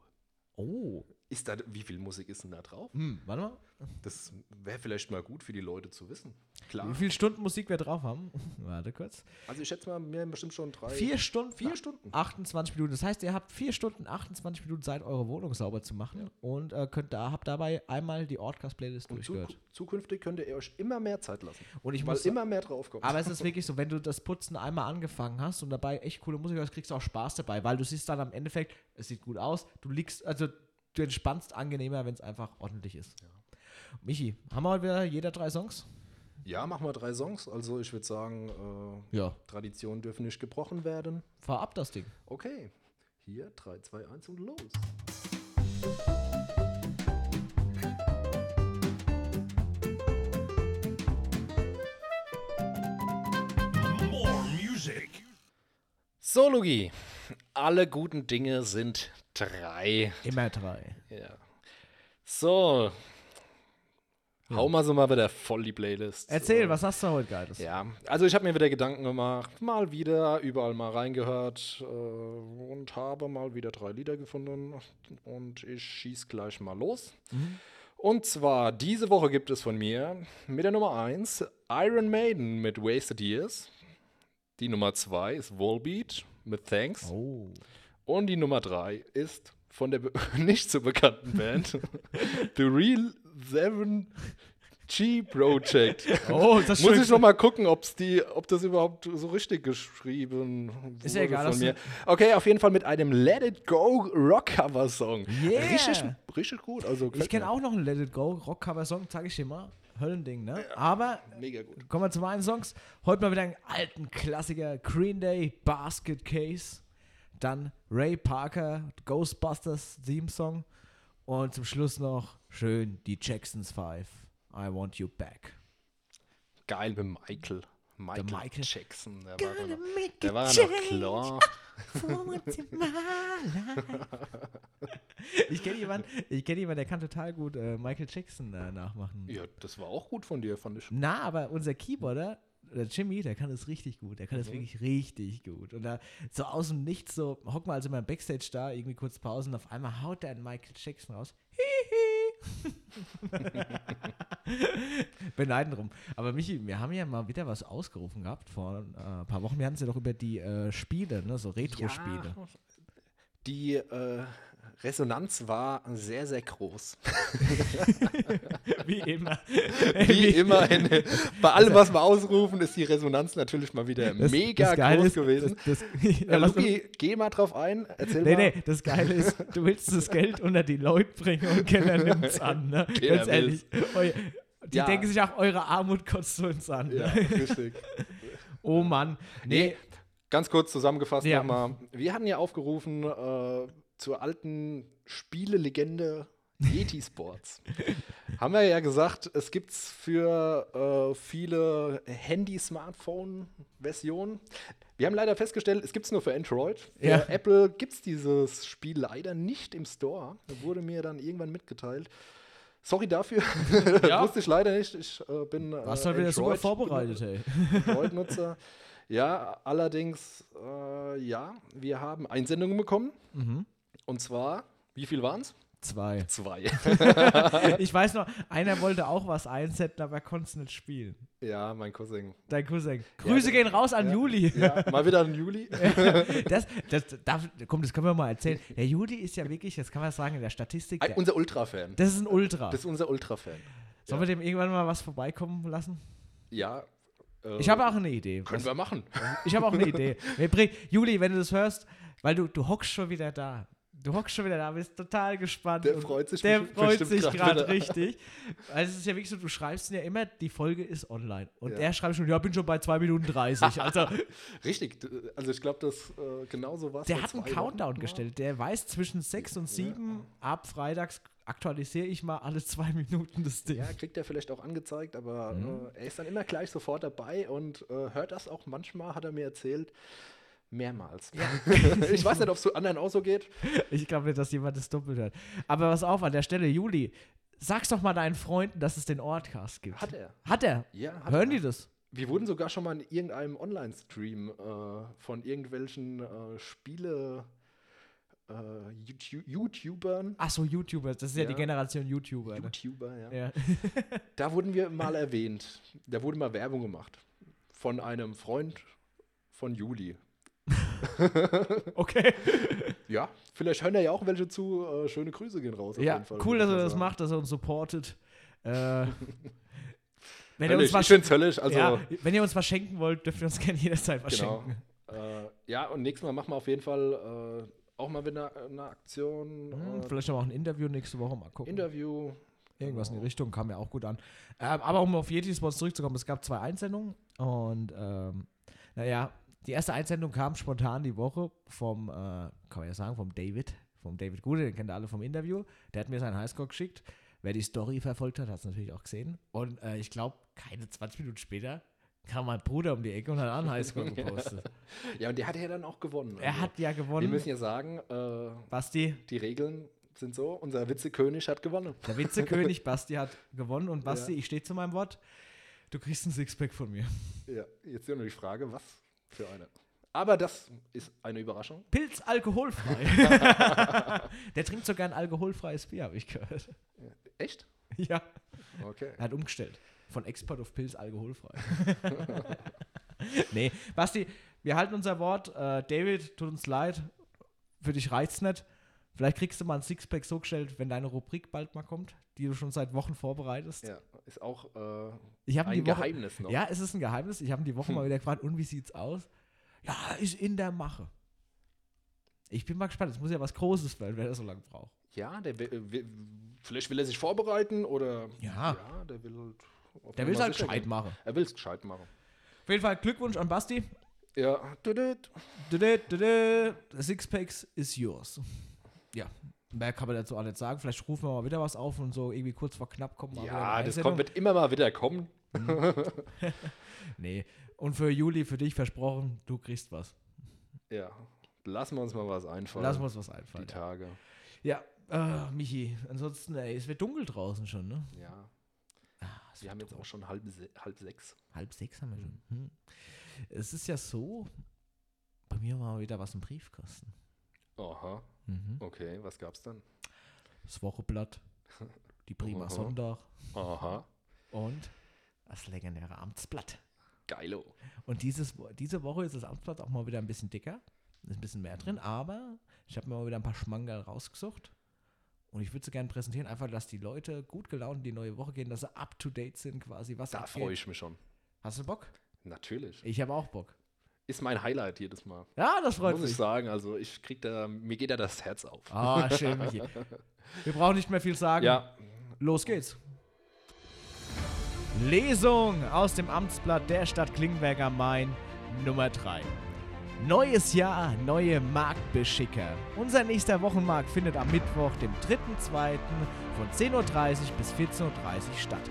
Oh. Ist da, wie viel Musik ist denn da drauf? Hm, warte mal. Das wäre vielleicht mal gut für die Leute zu wissen. Klar. Wie viele Stunden Musik wir drauf haben? [laughs] warte kurz. Also ich schätze mal, wir haben bestimmt schon drei. Vier Stunden. Vier Stunden. 28 Minuten. Das heißt, ihr habt vier Stunden, 28 Minuten Zeit, eure Wohnung sauber zu machen und äh, könnt da, habt dabei einmal die Ortcast-Playlist durchgehört. zukünftig könnt ihr euch immer mehr Zeit lassen. Und ich weil muss immer mehr drauf kommt. Aber es ist wirklich so, wenn du das Putzen einmal angefangen hast und dabei echt coole Musik hörst, kriegst du auch Spaß dabei, weil du siehst dann am Endeffekt, es sieht gut aus, du liegst, also du entspannst angenehmer, wenn es einfach ordentlich ist. Ja. Michi, haben wir heute wieder jeder drei Songs? Ja, machen wir drei Songs. Also ich würde sagen, äh, ja. Traditionen dürfen nicht gebrochen werden. Fahr ab das Ding. Okay, hier 3, 2, 1 und los. More Music. So, Lugi, alle guten Dinge sind drei. Immer drei. Ja. So. Hau mal so mal wieder voll die Playlist. Erzähl, Äh, was hast du heute Geiles? Ja, also ich habe mir wieder Gedanken gemacht, mal wieder überall mal reingehört äh, und habe mal wieder drei Lieder gefunden und ich schieß gleich mal los. Und zwar diese Woche gibt es von mir mit der Nummer 1 Iron Maiden mit Wasted Years. Die Nummer 2 ist Volbeat mit Thanks. Oh. Und die Nummer 3 ist von der [laughs] nicht so bekannten Band [laughs] The Real 7G Project. [laughs] Oh, das Muss ich noch mal gucken, ob's die, ob das überhaupt so richtig geschrieben Ist ja wurde egal, von mir. Okay, auf jeden Fall mit einem Let It Go Rock-Cover-Song. Yeah. Richtig, richtig gut. Also Ich kenne auch noch einen Let It Go Rock-Cover-Song, sag ich dir mal. Höllending, ne? Aber Mega gut. kommen wir zu meinen Songs. Heute mal wieder einen alten Klassiker: Green Day, Basket Case. Dann Ray Parker, Ghostbusters Theme-Song. Und zum Schluss noch schön die Jacksons 5. I Want You Back. Geil mit Michael. Michael, Michael. Jackson. Der war, noch, der war noch klar. [laughs] ich kenne jemanden, kenn jemanden, der kann total gut äh, Michael Jackson äh, nachmachen. Ja, das war auch gut von dir, fand ich. Na, aber unser Keyboarder, der Jimmy, der kann das richtig gut. Der kann das Mhm. wirklich richtig gut. Und da so aus dem Nichts, so hocken wir also immer im Backstage da, irgendwie kurz Pause und auf einmal haut der einen Michael Jackson raus. Hihi. [laughs] Beneiden drum. Aber Michi, wir haben ja mal wieder was ausgerufen gehabt vor äh, ein paar Wochen. Wir hatten es ja doch über die äh, Spiele, ne, so Retro-Spiele. Ja, die äh, Resonanz war sehr, sehr groß. [laughs] Wie immer. Wie immer, in, bei allem, was wir ausrufen, ist die Resonanz natürlich mal wieder Das- mega das groß ist, gewesen. Das, [laughs] Ja, ja, Luki, geh mal drauf ein, erzähl Nee, mal. nee, das Geile ist, du willst das Geld unter die Leute bringen und keiner [laughs] nimmt es an, ne? Keiner Ganz ehrlich. Eu, die Ja. denken sich auch, eure Armut kotzt uns an. Ja, Ne? richtig. Oh Mann. Nee, Ganz kurz zusammengefasst Ja. nochmal. Wir hatten ja aufgerufen äh, zur alten Spielelegende Yeti Sports. [laughs] Haben wir ja gesagt, es gibt es für äh, viele Handy-Smartphone-Versionen. Wir haben leider festgestellt, es gibt es nur für Android. Für Ja. Apple gibt es dieses Spiel leider nicht im Store. Wurde mir dann irgendwann mitgeteilt. Sorry dafür. [laughs] Ja. [laughs] Wusste ich leider nicht. Ich äh, bin. Äh, warst halt wieder super vorbereitet, ey. Android-Nutzer. Ja, allerdings, äh, ja, wir haben Einsendungen bekommen. Mhm. Und zwar, wie viel waren es? Zwei. Zwei. [laughs] [laughs] Ich weiß noch, einer wollte auch was einsetzen, aber er konnte es nicht spielen. ja, mein Cousin. Dein Cousin. Grüße der- gehen raus an ja. Juli. Ja, mal wieder im Juli. [laughs] Das, das, darf, komm, das können wir mal erzählen. Der Juli ist ja wirklich, das kann man sagen, in der Statistik, der, unser Ultra-Fan. das ist ein Ultra. Das ist unser Ultra-Fan. Sollen wir dem irgendwann mal was vorbeikommen lassen? Ja. äh, Ich habe auch eine Idee. Können wir machen. Ich habe auch eine Idee. Juli, wenn du das hörst, weil du, du hockst schon wieder da. Du hockst schon wieder da, bist total gespannt. Der freut sich Der freut sich gerade richtig. Also es ist ja wirklich so, du schreibst ihn ja immer, die Folge ist online. Und Ja. er schreibt schon, ja, bin schon bei 2 Minuten 30. Also [laughs] Richtig. Also ich glaube, das äh, genauso war der hat einen Countdown gestellt. Der weiß zwischen 6 und 7, ab freitags aktualisiere ich mal alle zwei Minuten das Ding. Ja, kriegt er vielleicht auch angezeigt, aber Mhm. äh, er ist dann immer gleich sofort dabei und äh, hört das auch manchmal, hat er mir erzählt, mehrmals. [laughs] ich weiß nicht, ob es zu anderen auch so geht. Ich glaube nicht, dass jemand das doppelt hört. Aber was auf, an der Stelle, Juli, sag's doch mal deinen Freunden, dass es den Ortcast gibt. Hat er. Hat er? Ja, hat Hören er. die das? Wir wurden sogar schon mal in irgendeinem Online-Stream äh, von irgendwelchen äh, Spiele äh, YouTube YouTubern. Ach so, YouTuber. Das ist ja, Ja. die Generation YouTuber. Ne? YouTuber, ja. Ja. [laughs] Da wurden wir mal erwähnt. Da wurde mal Werbung gemacht. Von einem Freund von Juli. [laughs] Okay. Ja, vielleicht hören da ja auch welche zu. Äh, schöne Grüße gehen raus. auf Ja, jeden Fall, cool, dass er das sagen. macht, dass er uns supportet. Äh, [laughs] wenn, ihr Höllisch. uns was, Ich es höllisch. Also, ja, wenn ihr uns was schenken wollt, dürft ihr uns gerne [laughs] jederzeit was Genau. schenken. äh, ja, und nächstes Mal machen wir auf jeden Fall äh, auch mal wieder eine Aktion. Hm, äh, vielleicht auch ein Interview nächste Woche mal gucken. Interview. Irgendwas in die Genau. Richtung kam ja auch gut an. Ähm, aber um auf Yeti Sports zurückzukommen, es gab zwei Einsendungen und ähm, naja, die erste Einsendung kam spontan die Woche vom, äh, kann man ja sagen, vom David, vom David Gude, den kennt ihr alle vom Interview. Der hat mir seinen Highscore geschickt. Wer die Story verfolgt hat, hat es natürlich auch gesehen. Und äh, ich glaube, keine 20 Minuten später Kam mein Bruder um die Ecke und hat an Highscore [laughs] gepostet. Ja, und der hat ja dann auch gewonnen. Er Also, hat ja Wir gewonnen. müssen ja sagen, äh, Basti, die Regeln sind so, unser Witzekönig hat gewonnen. der Witzekönig [laughs] Basti hat gewonnen und Basti, ich stehe zu meinem Wort. Du kriegst ein Sixpack von mir. Ja, jetzt nur die Frage, was für eine. Aber das ist eine Überraschung. Pilz alkoholfrei. [laughs] der trinkt sogar ein alkoholfreies Bier, habe ich gehört. Echt? Ja. Okay. Er hat umgestellt. Von Export auf Pilz alkoholfrei. [laughs] nee, Basti, wir halten unser Wort. Äh, David, tut uns leid. Für dich reicht's nicht. Vielleicht kriegst du mal ein Sixpack so gestellt, wenn deine Rubrik bald mal kommt, die du schon seit Wochen vorbereitest. Ja, ist auch äh, Ich ein die Woche, Geheimnis noch. Ja, es ist ein Geheimnis. Ich habe die Woche mal wieder gefragt, und wie sieht's aus? Ja, ist in der Mache. Ich bin mal gespannt. Es muss ja was Großes werden, wer das so lange braucht. Ja, der will, will, vielleicht will er sich vorbereiten oder. Ja. Ja, der will halt. Der will es halt gescheit machen. Er will es gescheit machen. Auf jeden Fall Glückwunsch an Basti. Ja, Sixpacks is yours. Ja, mehr kann man dazu auch nicht sagen. Vielleicht rufen wir mal wieder was auf und so irgendwie kurz vor knapp kommen. wir ja das kommt, wird immer mal wieder kommen. [laughs] Nee. Und für Juli, für dich versprochen, du kriegst was. Ja, lassen wir uns mal was einfallen. Lass uns was die einfallen. Tage. Ja, äh, Michi, ansonsten, ey, es wird dunkel draußen schon, ne? Ja, Ah, wir haben jetzt auch schon halb, se halb sechs. Halb sechs haben wir schon. Hm. Es ist ja so, bei mir war mal wieder was im Briefkasten. Aha, Mhm. okay, was gab's dann? Das Wochenblatt, die Prima Aha. Sonntag Aha, und das legendäre Amtsblatt. geilo. Und dieses, diese Woche ist das Amtsblatt auch mal wieder ein bisschen dicker. Ist ein bisschen mehr drin, aber ich habe mir mal wieder ein paar Schmankerl rausgesucht. Und ich würde sie gerne präsentieren, einfach, dass die Leute gut gelaunt in die neue Woche gehen, dass sie up to date sind, quasi. Was Da freue ich mich schon. Hast du Bock? Natürlich. Ich habe auch Bock. Ist mein Highlight jedes Mal. Ja, das freut Muss mich. ich sagen. Also ich krieg da, mir geht da das Herz auf. Ah, schön, Michi. [laughs] Wir brauchen nicht mehr viel sagen. Ja, Los geht's. Lesung aus dem Amtsblatt der Stadt Klingenberg am Main Nummer 3. Neues Jahr, neue Marktbeschicker. Unser nächster Wochenmarkt findet am Mittwoch, dem 3.2. von 10.30 Uhr bis 14.30 Uhr statt.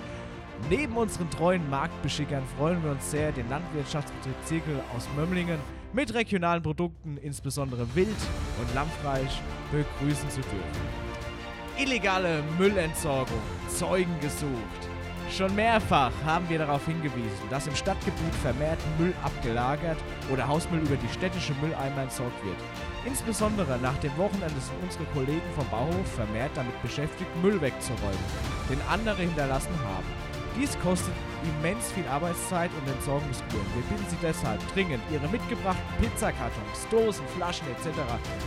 Neben unseren treuen Marktbeschickern freuen wir uns sehr, den Landwirtschaftsbetrieb Zirkel aus Mömlingen mit regionalen Produkten, insbesondere Wild und Lammfleisch, begrüßen zu dürfen. Illegale Müllentsorgung, Zeugen gesucht. Schon mehrfach haben wir darauf hingewiesen, dass im Stadtgebiet vermehrt Müll abgelagert oder Hausmüll über die städtische Mülleimer entsorgt wird. Insbesondere nach dem Wochenende sind unsere Kollegen vom Bauhof vermehrt damit beschäftigt, Müll wegzuräumen, den andere hinterlassen haben. Dies kostet immens viel Arbeitszeit und Entsorgungsgebühren. Wir bitten Sie deshalb dringend, Ihre mitgebrachten Pizzakartons, Dosen, Flaschen etc.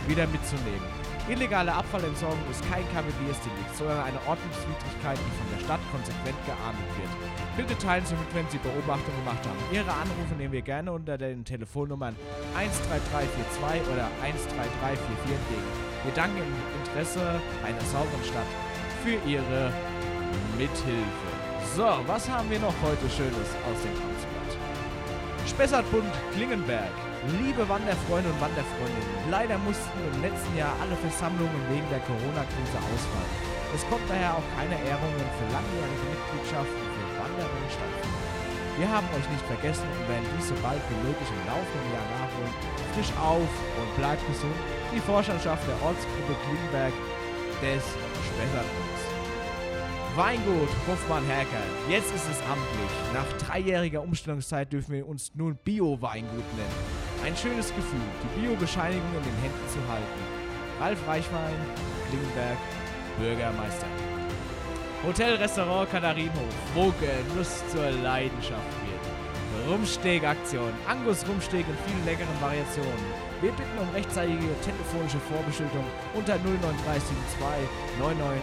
wieder mitzunehmen. Illegale Abfallentsorgung ist kein Kavaliersdelikt, sondern eine Ordnungswidrigkeit, die von der Stadt konsequent geahndet wird. Bitte teilen Sie mit, wenn Sie Beobachtungen gemacht haben. Ihre Anrufe nehmen wir gerne unter den Telefonnummern 13342 oder 13344 entgegen. Wir danken im Interesse einer sauberen Stadt für Ihre Mithilfe. So, was haben wir noch heute Schönes aus dem Amtsblatt? Spessartbund Klingenberg. Liebe Wanderfreunde und Wanderfreundinnen, leider mussten im letzten Jahr alle Versammlungen wegen der Corona-Krise ausfallen. Es kommt daher auch keine Ehrungen für langjährige Mitgliedschaften für Wanderungen stattfinden. Wir haben euch nicht vergessen und werden dies so bald wie möglich im laufenden Jahr nachholen. Frisch auf und bleibt gesund. Die Vorstandschaft der Ortsgruppe Klingenberg des Spessartbunds. Weingut Hofmann Herker. Jetzt ist es amtlich. Nach dreijähriger Umstellungszeit dürfen wir uns nun Bio-Weingut nennen. Ein schönes Gefühl, die Bio-Bescheinigung in den Händen zu halten. Ralf Reichwein, Klingenberg, Bürgermeister. Hotel Restaurant Katharinenhof, wo Genuss zur Leidenschaft wird. Rumsteg-Aktion, Angus Rumsteg in vielen leckeren Variationen. Wir bitten um rechtzeitige telefonische Vorbeschilderung unter 09372 99890.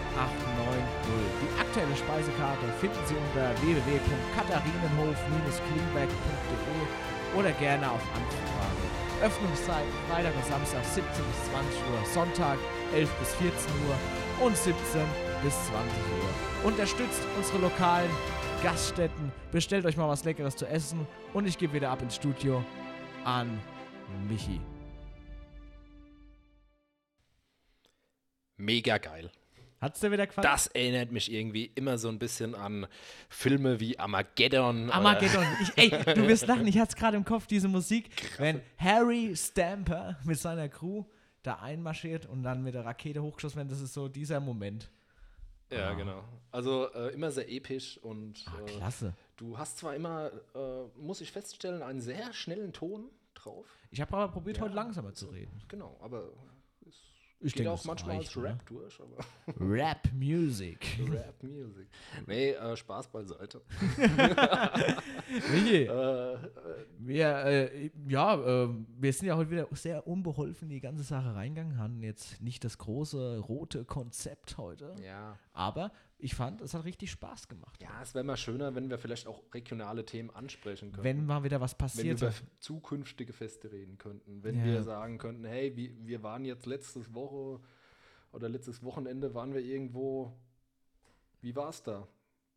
Die aktuelle Speisekarte finden Sie unter www.katharinenhof-klingberg.de oder gerne auf Anfrage. Öffnungszeiten Freitag und Samstag 17 bis 20 Uhr, Sonntag 11 bis 14 Uhr und 17 bis 20 Uhr. Unterstützt unsere lokalen Gaststätten, bestellt euch mal was Leckeres zu essen und ich gebe wieder ab ins Studio an Michi. Mega geil. Hat's dir wieder gefallen? Das erinnert mich irgendwie immer so ein bisschen an Filme wie Armageddon. Armageddon. [laughs] Ich, ey, du wirst lachen, ich hatte es gerade im Kopf, diese Musik. Wenn Harry Stamper mit seiner Crew da einmarschiert und dann mit der Rakete hochgeschossen wird, das ist so dieser Moment. Ja, genau. Also äh, immer sehr episch und Ah, äh, klasse. du hast zwar immer, äh, muss ich feststellen, einen sehr schnellen Ton drauf. Ich habe aber probiert, Ja. heute langsamer zu reden. Genau, aber Ich geht denke, auch manchmal reicht, als Rap durch, aber oder? [laughs] Rap Music. Rap Music. Nee, äh, Spaß beiseite. [laughs] Michi, Äh, wir, äh, ja, äh, wir sind ja heute wieder sehr unbeholfen in die ganze Sache reingegangen, haben jetzt nicht das große rote Konzept heute, ja. aber ich fand, es hat richtig Spaß gemacht. ja, es wäre mal schöner, wenn wir vielleicht auch regionale Themen ansprechen könnten. Wenn mal wieder was wenn wir passiert. über zukünftige Feste reden könnten. Wenn Ja. wir sagen könnten, hey, wir, wir waren jetzt letztes Woche oder letztes Wochenende waren wir irgendwo, wie war es da?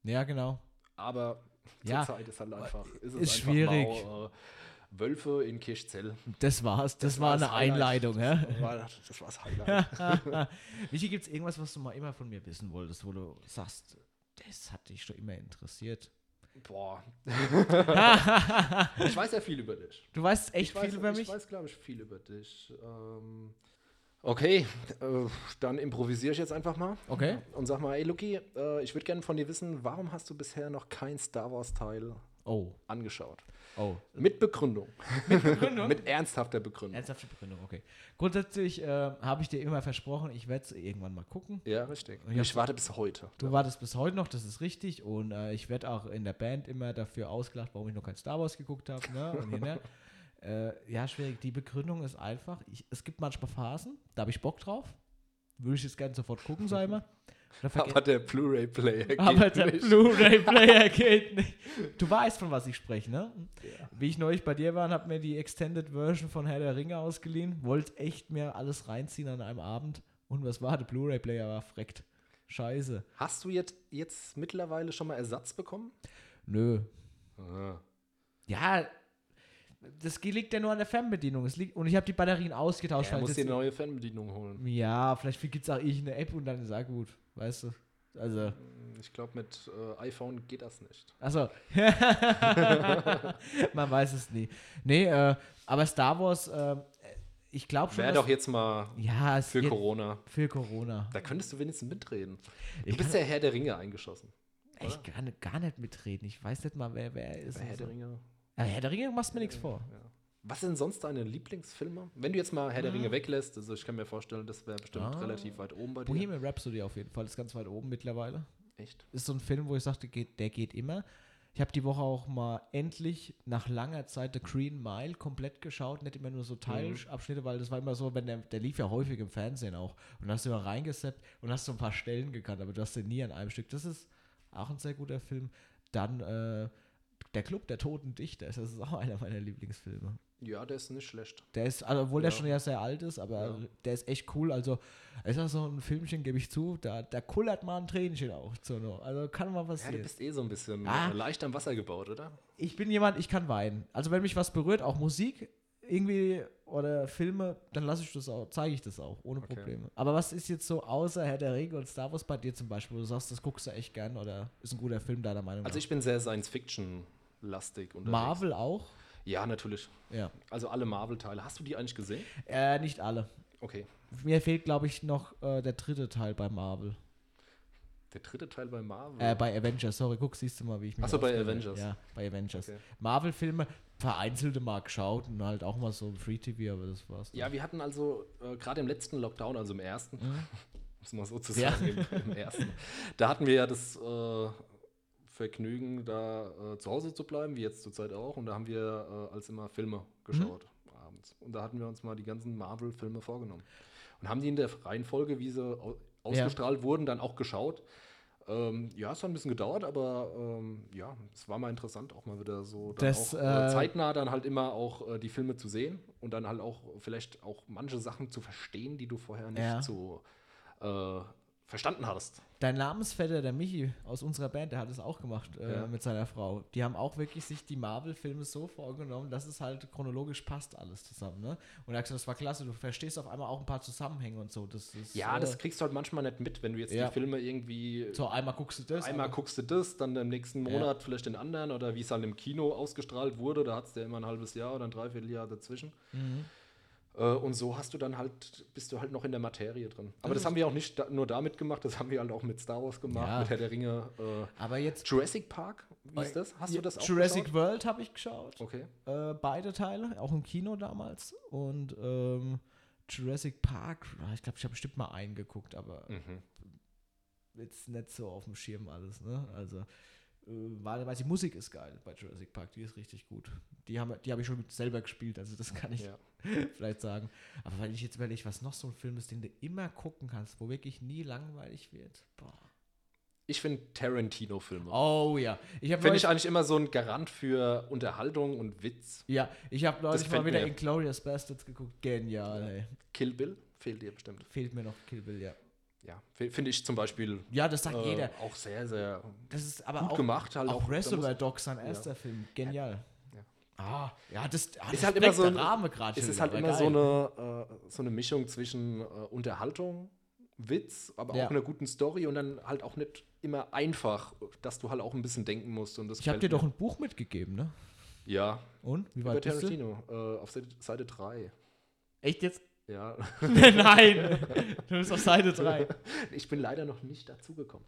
Ja, genau. Aber Ja, zurzeit ist halt einfach, ist es ist einfach schwierig. Mau, äh, Wölfe in Kirchzell. Das war's. Das, war das eine Highlight. Einleitung, ja? Das war das, war das Highlight. [laughs] Michi, gibt es irgendwas, was du mal immer von mir wissen wolltest, wo du sagst, das hat dich schon immer interessiert? Boah. [laughs] ich weiß ja viel über dich. Du weißt echt ich weiß, viel über ich mich? weiß, glaube ich, viel über dich. Ähm, okay, äh, dann improvisiere ich jetzt einfach mal. Okay. Und sag mal, ey Luki, äh, ich würde gerne von dir wissen, warum hast du bisher noch kein Star Wars-Teil Oh, angeschaut? Oh. Mit Begründung. [laughs] Begründung? Mit ernsthafter Begründung. Ernsthafte Begründung, okay. Grundsätzlich äh, habe ich dir immer versprochen, ich werde es irgendwann mal gucken. Ja, richtig. Ich Ich, hab's- warte bis heute. Du wartest bis heute noch, das ist richtig. Und äh, ich werde auch in der Band immer dafür ausgelacht, warum ich noch kein Star Wars geguckt habe. Ne? Und ne? [laughs] äh, ja, schwierig. Die Begründung ist einfach, ich, es gibt manchmal Phasen, da habe ich Bock drauf. Würde ich jetzt gerne sofort gucken, ich mal. Aber der Blu-ray-Player geht Aber der nicht. Blu-ray-Player [laughs] geht nicht. Du weißt, von was ich spreche, ne? Ja. Wie ich neulich bei dir war und habe mir die Extended Version von Herr der Ringe ausgeliehen, wollte echt mir alles reinziehen an einem Abend. Und was war? Der Blu-ray-Player war freckt. Scheiße. Hast du jetzt, jetzt mittlerweile schon mal Ersatz bekommen? Nö. Ah. Ja, das liegt ja nur an der Fernbedienung. Es liegt, und ich habe die Batterien ausgetauscht. Weil muss dir eine neue Fernbedienung holen. ja, vielleicht gibt es auch irgendeine App und dann ist auch gut. Weißt du? Also. Ich glaube, mit äh, iPhone geht das nicht. Achso. [laughs] Man weiß es nie. Nee, äh, aber Star Wars, äh, ich glaube schon. Wäre doch jetzt mal ja, es für Corona. Für Corona. Da könntest du wenigstens mitreden. Du Ich bist kann der Herr der Ringe eingeschossen. echt gar nicht, gar nicht mitreden. Ich weiß nicht mal, wer wer er ist. Herr und der so. Ringe. Aber Herr der Ringe machst mir nichts vor. Ja. Was sind sonst deine Lieblingsfilme? Wenn du jetzt mal Herr der Ringe weglässt, also ich kann mir vorstellen, das wäre bestimmt Ah. relativ weit oben bei dir. Bohemian Rhapsody auf jeden Fall, ist ganz weit oben mittlerweile. Echt? Ist so ein Film, wo ich sagte, der geht immer. Ich habe die Woche auch mal endlich nach langer Zeit The Green Mile komplett geschaut, nicht immer nur so Teilabschnitte, weil das war immer so, wenn der, der lief ja häufig im Fernsehen auch. Und da hast du immer reingeseppt und hast so ein paar Stellen gekannt, aber du hast den nie an einem Stück. Das ist auch ein sehr guter Film. Dann äh, Der Club der Toten Dichter, das ist auch einer meiner Lieblingsfilme. Ja, der ist nicht schlecht. Der ist, also, obwohl der Ja. schon ja sehr alt ist, aber Ja. der ist echt cool. Also, ist auch so ein Filmchen, gebe ich zu, da, da kullert mal ein Tränchen auch so noch. Also kann mal Ja, passieren. du bist eh so ein bisschen Ah. äh, leicht am Wasser gebaut, oder? ich bin jemand, ich kann weinen. Also wenn mich was berührt, auch Musik irgendwie oder Filme, dann lasse ich das auch, zeige ich das auch, ohne Okay. Probleme. Aber was ist jetzt so außer Herr der Ringe und Star Wars bei dir zum Beispiel, wo du sagst, das guckst du echt gern oder ist ein guter Film deiner Meinung Also nach? ich bin sehr Science-Fiction-lastig. Marvel auch? Ja, natürlich. Ja. Also alle Marvel-Teile. Hast du die eigentlich gesehen? Äh, nicht alle. Okay. Mir fehlt, glaube ich, noch äh, der dritte Teil bei Marvel. Der dritte Teil bei Marvel. Äh, bei Avengers, sorry, guck, siehst du mal, wie ich mich Ach so, bei. Avengers. Ja, bei Avengers. Okay. Marvel-Filme, vereinzelte mal geschaut und halt auch mal so Free-TV, aber das war's. dann. Ja, wir hatten also äh, gerade im letzten Lockdown, also im ersten, Mhm. [laughs] muss man so zu Ja. sagen, im, im ersten, da hatten wir ja das äh, Vergnügen, da äh, zu Hause zu bleiben, wie jetzt zurzeit auch. Und da haben wir äh, als immer Filme geschaut abends. Und da hatten wir uns mal die ganzen Marvel-Filme vorgenommen. Und haben die in der Reihenfolge, wie sie au ausgestrahlt wurden, dann auch geschaut. Ähm, ja, es hat ein bisschen gedauert, aber ähm, ja, es war mal interessant, auch mal wieder so dann Das, auch, äh, äh, zeitnah dann halt immer auch äh, die Filme zu sehen und dann halt auch vielleicht auch manche Sachen zu verstehen, die du vorher nicht Ja. so äh, verstanden hattest. Dein Namensvetter, der Michi aus unserer Band, der hat es auch gemacht äh, Ja. mit seiner Frau. Die haben auch wirklich sich die Marvel-Filme so vorgenommen, dass es halt chronologisch passt alles zusammen. Ne? Und er hat gesagt, das war klasse, du verstehst auf einmal auch ein paar Zusammenhänge und so. Das ist, Ja, äh, das kriegst du halt manchmal nicht mit, wenn du jetzt Ja. die Filme irgendwie. so einmal guckst du das. Einmal guckst du das, dann im nächsten Ja. Monat vielleicht den anderen oder wie es halt im Kino ausgestrahlt wurde, da hat es ja immer ein halbes Jahr oder ein Dreivierteljahr dazwischen. Mhm. Äh, und so hast du dann halt, bist du halt noch in der Materie drin. Aber Das das, haben wir auch nicht da, nur damit gemacht, das haben wir halt auch mit Star Wars gemacht, Ja. mit Herr der Ringe. Äh, Aber jetzt. Jurassic Park, wie ist das? Hast du das auch Jurassic geschaut? World habe ich geschaut. Okay. Äh, beide Teile, auch im Kino damals. Und ähm, Jurassic Park, ah, ich glaube, ich habe bestimmt mal einen geguckt, aber Mhm. jetzt nicht so auf dem Schirm alles, ne? Also, äh, die Musik ist geil bei Jurassic Park, die ist richtig gut. Die habe die hab ich schon selber gespielt, also das kann ich Ja. [laughs] vielleicht sagen. Aber weil ich jetzt überlege, was noch so ein Film ist, den du immer gucken kannst, wo wirklich nie langweilig wird. Boah. Ich finde Tarantino-Filme. Oh ja. Finde ich eigentlich immer so ein Garant für Unterhaltung und Witz. ja, ich habe neulich mal wieder. Inglourious Bastards geguckt. Genial, ey. Kill Bill fehlt dir bestimmt. Fehlt mir noch Kill Bill, ja. Ja, fi- finde ich zum Beispiel Ja, das sagt äh, jeder. auch sehr, sehr Das ist aber gut auch, gemacht. Halt auch, auch, Reservoir Dogs, sein erster Film. Genial. Ja. Ah, ja, das, ah, das Ist halt immer sprengt so ein- Rahmen gerade Es ist halt immer geil. so eine, äh, so eine Mischung zwischen äh, Unterhaltung, Witz, aber Ja. auch einer guten Story und dann halt auch nicht immer einfach, dass du halt auch ein bisschen denken musst. Und das Ich habe dir mir. doch ein Buch mitgegeben, ne? Ja, Und? Wie über weit bist du? Tarantino, äh, auf Seite, Seite 3. Echt jetzt? Ja, [laughs] Nein! Du bist auf Seite 3. [laughs] ich bin leider noch nicht dazugekommen.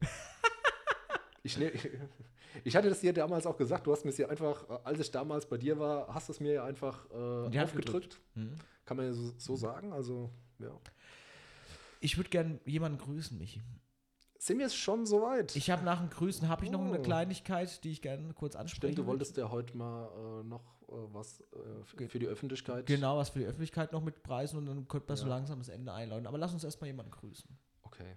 [laughs] Ich, ne, ich hatte das dir damals auch gesagt, du hast mir es ja einfach, äh, als ich damals bei dir war, hast du es mir ja einfach äh, aufgedrückt. Hm. Kann man ja so, so sagen. Also, ja. Ich würde gern jemanden grüßen, Michi. Sind wir schon soweit? Ich habe nach dem Grüßen habe ich noch eine Oh. Kleinigkeit, die ich gerne kurz ansprechen Stimmt, du wolltest ja heute mal äh, noch äh, was äh, für die Öffentlichkeit. Genau, was für die Öffentlichkeit noch mit preisen und dann könnte man so Ja. langsam das Ende einläuten. Aber lass uns erstmal jemanden grüßen. Okay.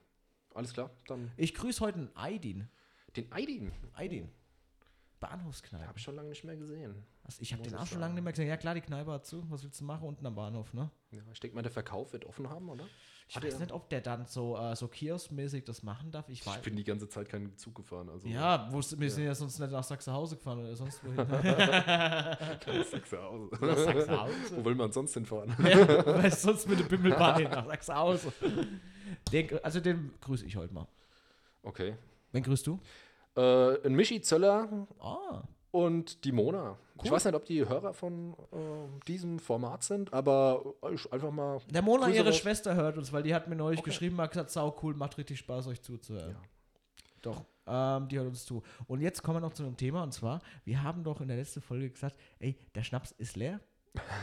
Alles klar. Dann Ich grüße heute einen Aidin. den Aidin. Aidin. Bahnhofskneipe. Habe ich schon lange nicht mehr gesehen. Also ich habe den auch schon lange nicht mehr gesehen. Ja klar, die Kneipe hat zu. Was willst du machen? Unten am Bahnhof, ne? Ja, ich denke mal, der Verkauf wird offen haben, oder? Ich Hat weiß nicht, ob der dann so, äh, so kioskmäßig das machen darf. Ich weiß. Ich bin die ganze Zeit keinen Zug gefahren. Also Ja, wusste, wir sind ja sonst nicht nach Sachsenhausen gefahren oder sonst wohin. [laughs] [laughs] Sachsenhausen. nach Sachsenhausen. Wo will man sonst hinfahren? ja, weißt du, sonst mit der Bimmelbahn hin nach Sachsenhausen. Den, also den grüße ich heute mal. Okay. Wen grüßt du? Äh, ein Michi Zöller Ah, und die Mona. Ich Cool. weiß nicht, ob die Hörer von äh, diesem Format sind, aber ich einfach mal. der Mona, ihre raus. Schwester, hört uns, weil die hat mir neulich Okay. geschrieben, hat gesagt, sau cool, macht richtig Spaß, euch zuzuhören. Ja. Doch, ähm, die hört uns zu. Und jetzt kommen wir noch zu einem Thema, und zwar, wir haben doch in der letzten Folge gesagt, ey, der Schnaps ist leer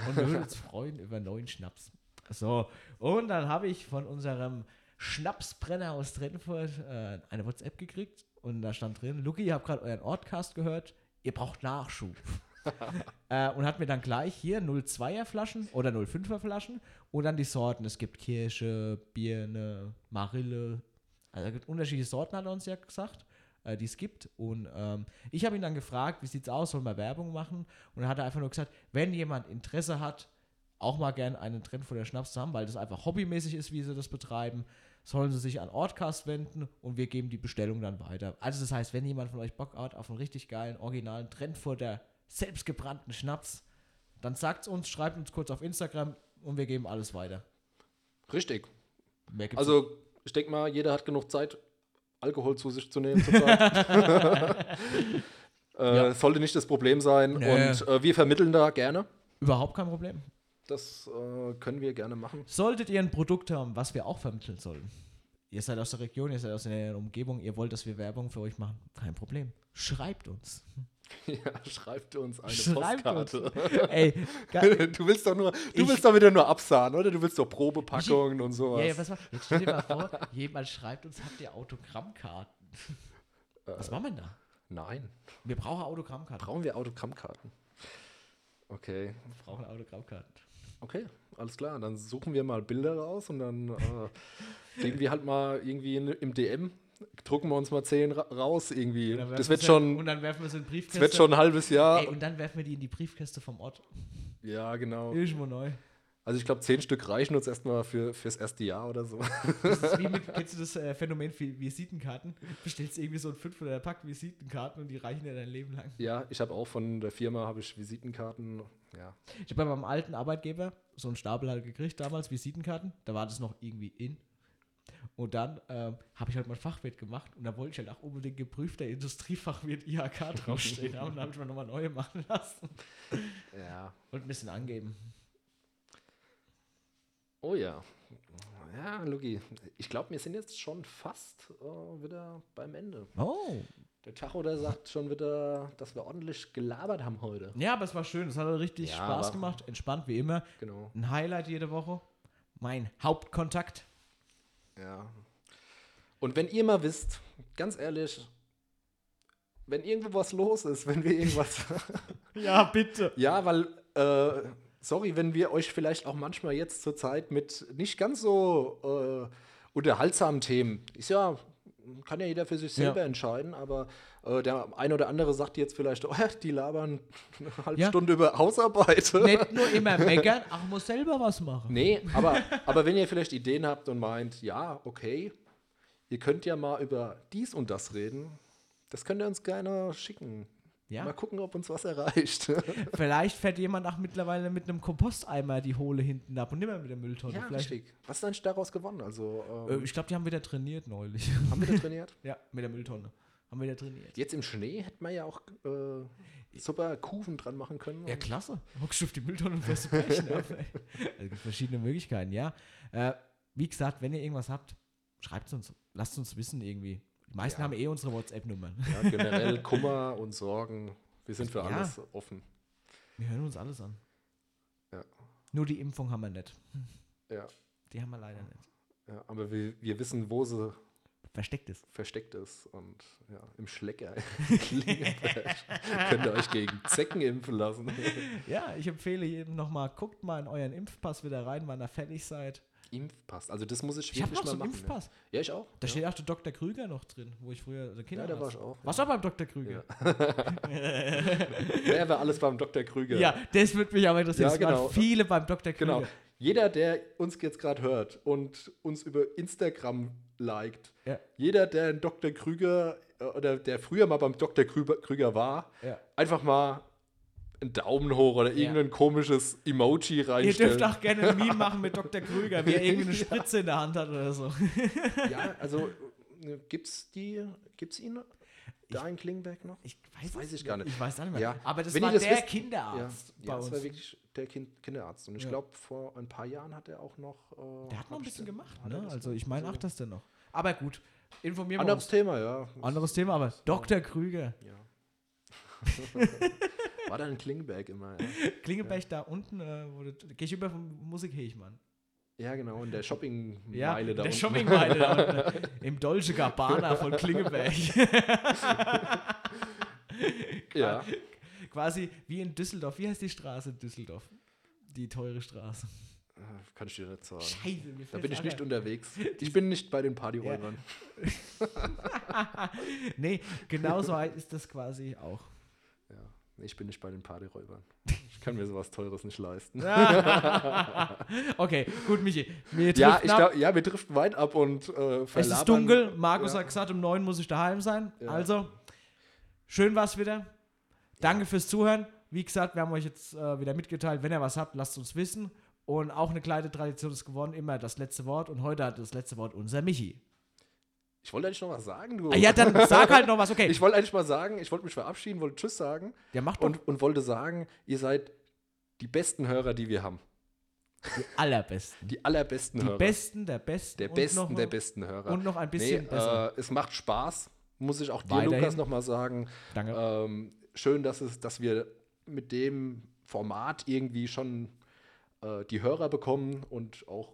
und wir würden uns [laughs] freuen über neuen Schnaps. So, und dann habe ich von unserem Schnapsbrenner aus Trennfurt äh, eine WhatsApp gekriegt und da stand drin, Luki, ich habe gerade euren Ortcast gehört, ihr braucht Nachschub. [laughs] äh, und hat mir dann gleich hier 02er Flaschen oder 05er Flaschen und dann die Sorten. Es gibt Kirsche, Birne, Marille. Also es gibt unterschiedliche Sorten, hat er uns ja gesagt, äh, die es gibt. Und ähm, ich habe ihn dann gefragt, wie sieht's aus, sollen wir Werbung machen? Und er hat einfach nur gesagt, wenn jemand Interesse hat, auch mal gern einen Trend vor der Schnaps zu haben, weil das einfach hobbymäßig ist, wie sie das betreiben, sollen sie sich an Ortcast wenden und wir geben die Bestellung dann weiter. Also das heißt, wenn jemand von euch Bock hat auf einen richtig geilen, originalen Trend vor der selbstgebrannten Schnaps, dann sagt's uns, schreibt uns kurz auf Instagram und wir geben alles weiter. Richtig. Also, ich denke mal, jeder hat genug Zeit, Alkohol zu sich zu nehmen zurzeit. [laughs] äh, Ja. Sollte nicht das Problem sein. Nee. Und äh, wir vermitteln da gerne. überhaupt kein Problem. Das äh, können wir gerne machen. Solltet ihr ein Produkt haben, was wir auch vermitteln sollen, ihr seid aus der Region, ihr seid aus der Umgebung, ihr wollt, dass wir Werbung für euch machen, kein Problem. Schreibt uns. [laughs] ja, schreibt uns eine Schreibt Postkarte. [laughs] Ey, [laughs] geil. Du willst doch nur, du Ich- willst doch wieder nur absahen, oder? Du willst doch Probepackungen und sowas. Ja, ja, was war? Jetzt stell dir mal vor, jemand schreibt uns, habt ihr Autogrammkarten? Was machen wir da? Nein. Wir brauchen Autogrammkarten. Brauchen wir Autogrammkarten? Okay. Wir brauchen Autogrammkarten. Okay, alles klar. Dann suchen wir mal Bilder raus und dann äh, geben wir halt mal irgendwie in, im DM, drucken wir uns mal 10 ra raus irgendwie. Das wir wird schon, Und dann werfen wir sie in die das Briefkäste. wird schon ein halbes Jahr. Ey, und dann werfen wir die in die Briefkäste vom Ort. Ja, genau. Ist mal neu. Also ich glaube, zehn Stück reichen uns erstmal für, fürs erste Jahr oder so. Das ist wie mit, [laughs] kennst du das äh, Phänomen für Visitenkarten? Bestellst irgendwie so ein 500 Pack Visitenkarten und die reichen dir dein Leben lang. Ja, ich habe auch von der Firma habe ich Visitenkarten. Ja. Ich habe bei meinem alten Arbeitgeber so einen Stapel halt gekriegt damals, Visitenkarten. Da war das noch irgendwie in. Und dann ähm, habe ich halt mein Fachwirt gemacht und da wollte ich halt auch unbedingt geprüfter Industriefachwirt IHK draufstehen haben. Und dann habe ich mal nochmal neue machen lassen Ja. und ein bisschen angeben. Oh ja. Ja, Luki, ich glaube, wir sind jetzt schon fast äh, wieder beim Ende. Oh. Der Tacho, der sagt schon wieder, dass wir ordentlich gelabert haben heute. Ja, aber es war schön. Es hat richtig Ja, Spaß gemacht. Entspannt wie immer. Genau. Ein Highlight jede Woche. Mein Hauptkontakt. Ja. Und wenn ihr mal wisst, ganz ehrlich, wenn irgendwo was los ist, wenn wir irgendwas. [laughs] Ja, bitte. ja, weil, äh, sorry, wenn wir euch vielleicht auch manchmal jetzt zur Zeit mit nicht ganz so äh, unterhaltsamen Themen, ist ja, kann ja jeder für sich Ja. selber entscheiden, aber äh, der ein oder andere sagt jetzt vielleicht, [laughs] oh, die labern eine halbe Ja. Stunde über Hausarbeit. [laughs] Nicht nur immer meckern, ach, muss selber was machen. Nee, aber, [laughs] aber wenn ihr vielleicht Ideen habt und meint, ja, okay, ihr könnt ja mal über dies und das reden, das könnt ihr uns gerne schicken. Ja. Mal gucken, ob uns was erreicht. [laughs] Vielleicht fährt jemand auch mittlerweile mit einem Komposteimer die Hohle hinten ab und nimmer mit der Mülltonne. ja, Vielleicht, richtig. Was ist eigentlich daraus gewonnen? Also, äh, ähm, ich glaube, die haben wieder trainiert neulich. haben wir da trainiert? [laughs] ja, mit der Mülltonne. Haben wieder trainiert. Jetzt im Schnee hätten wir ja auch äh, super Kufen dran machen können. Ja, klasse. Hockst du auf die Mülltonne und fährst ab. [laughs] Also, es gibt verschiedene Möglichkeiten, ja. Äh, wie gesagt, wenn ihr irgendwas habt, schreibt es uns. Lasst uns wissen irgendwie. Die meisten Ja. haben eh unsere WhatsApp-Nummern. ja, generell Kummer und Sorgen. Wir sind für Ja. alles offen. Wir hören uns alles an. Ja. Nur die Impfung haben wir nicht. Ja, Die haben wir leider nicht. ja aber wir, wir wissen, wo sie Versteckt ist. versteckt ist. Und ja, im Schlecker [laughs] könnt ihr euch gegen Zecken impfen lassen. [laughs] Ja, ich empfehle jedem nochmal, guckt mal in euren Impfpass wieder rein, wann ihr fertig seid. Impfpass. Also das muss ich Ich habe wirklich noch so mal einen machen. Impfpass. Ja. ja, ich auch. Da ja. steht auch der Dr. Krüger noch drin, wo ich früher der Kinderarzt. da war ich auch, ja. Warst du auch beim Dr. Krüger? Wer [laughs] war alles beim Dr. Krüger? Ja, das würde mich aber interessieren. Ja, es waren genau. viele beim Dr. Krüger. Genau. Jeder, der uns jetzt gerade hört und uns über Instagram liked, Ja. jeder, der einen Dr. Krüger äh, oder der früher mal beim Dr. Krüger, Krüger war, Ja. einfach mal einen Daumen hoch oder irgendein komisches Emoji Ihr reinstellen. dürft auch gerne ein Meme machen mit Dr. [laughs] Krüger, wie er [laughs] irgendwie eine Spritze in der Hand hat oder so. Ja, also äh, gibt's die, gibt's ihn da in Klingberg noch? Ich weiß, Weiß es ich gar nicht. Ich weiß auch nicht mehr. Ja. Aber das Wenn war ihr das der wisst- Kinderarzt ja, bei ja, das uns. war wirklich der kind Kinderarzt. Und ich Ja. glaube, vor ein paar Jahren hat er auch noch. Äh, der hat noch ein bisschen den- gemacht, ne? das Also ich meine auch das denn noch. Aber gut, informieren wir Anderes uns. Thema, ja. Anderes Thema, aber Dr. Krüger. Ja. [laughs] War da in Klingberg immer, ja. Klingelberg da unten, äh, wo du, geh ich über vom Musikhechmann. Ja, genau, in der Shoppingmeile Ja, da der unten. Shoppingmeile da unten. [laughs] Im Dolce Gabbana von Klingeberg. [laughs] Ja, Quasi wie in Düsseldorf. Wie heißt die Straße in Düsseldorf? Die teure Straße. äh, kann ich dir nicht sagen. Scheiße, mir Da bin ich nicht ein. unterwegs. [laughs] Ich bin nicht bei den Partyräubern. Nee, genauso ist das quasi auch. Ich bin nicht bei den Partyräubern. [laughs] Ich kann mir sowas Teures nicht leisten. [laughs] okay, gut, Michi. Wir Ja, ich glaub, ja, wir driften weit ab und äh, Es ist dunkel. Markus ja. hat gesagt, um neun muss ich daheim sein. Ja. Also, schön war's wieder. Danke fürs Zuhören. Wie gesagt, wir haben euch jetzt äh, wieder mitgeteilt. Wenn ihr was habt, lasst uns wissen. Und auch eine kleine Tradition ist geworden, immer das letzte Wort. Und heute hat das letzte Wort unser Michi. Ich wollte eigentlich noch was sagen, du. Ah, ja, dann sag halt noch was. Okay. [laughs] Ich wollte eigentlich mal sagen, ich wollte mich verabschieden, wollte Tschüss sagen ja, mach doch und, und wollte sagen, ihr seid die besten Hörer, die wir haben. die allerbesten. Die allerbesten Die Hörer. besten der besten. der und besten noch, der besten Hörer. Und noch ein nee, bisschen besser. äh, es macht Spaß, muss ich auch dir, Weiterhin. Lukas, nochmal sagen. Danke. Ähm, schön, dass, es, dass wir mit dem Format irgendwie schon äh, die Hörer bekommen und auch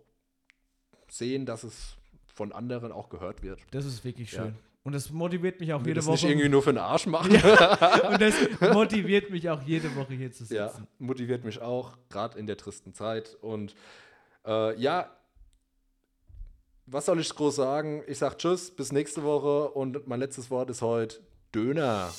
sehen, dass es von anderen auch gehört wird. Das ist wirklich Ja. schön. Und das motiviert mich auch jede das nicht Woche. irgendwie nur für den Arsch machen. [laughs] Und das motiviert mich auch jede Woche hier zu sitzen. Ja, motiviert mich auch, gerade in der tristen Zeit. Und äh, ja, was soll ich groß sagen? Ich sage Tschüss, bis nächste Woche und mein letztes Wort ist heute Döner.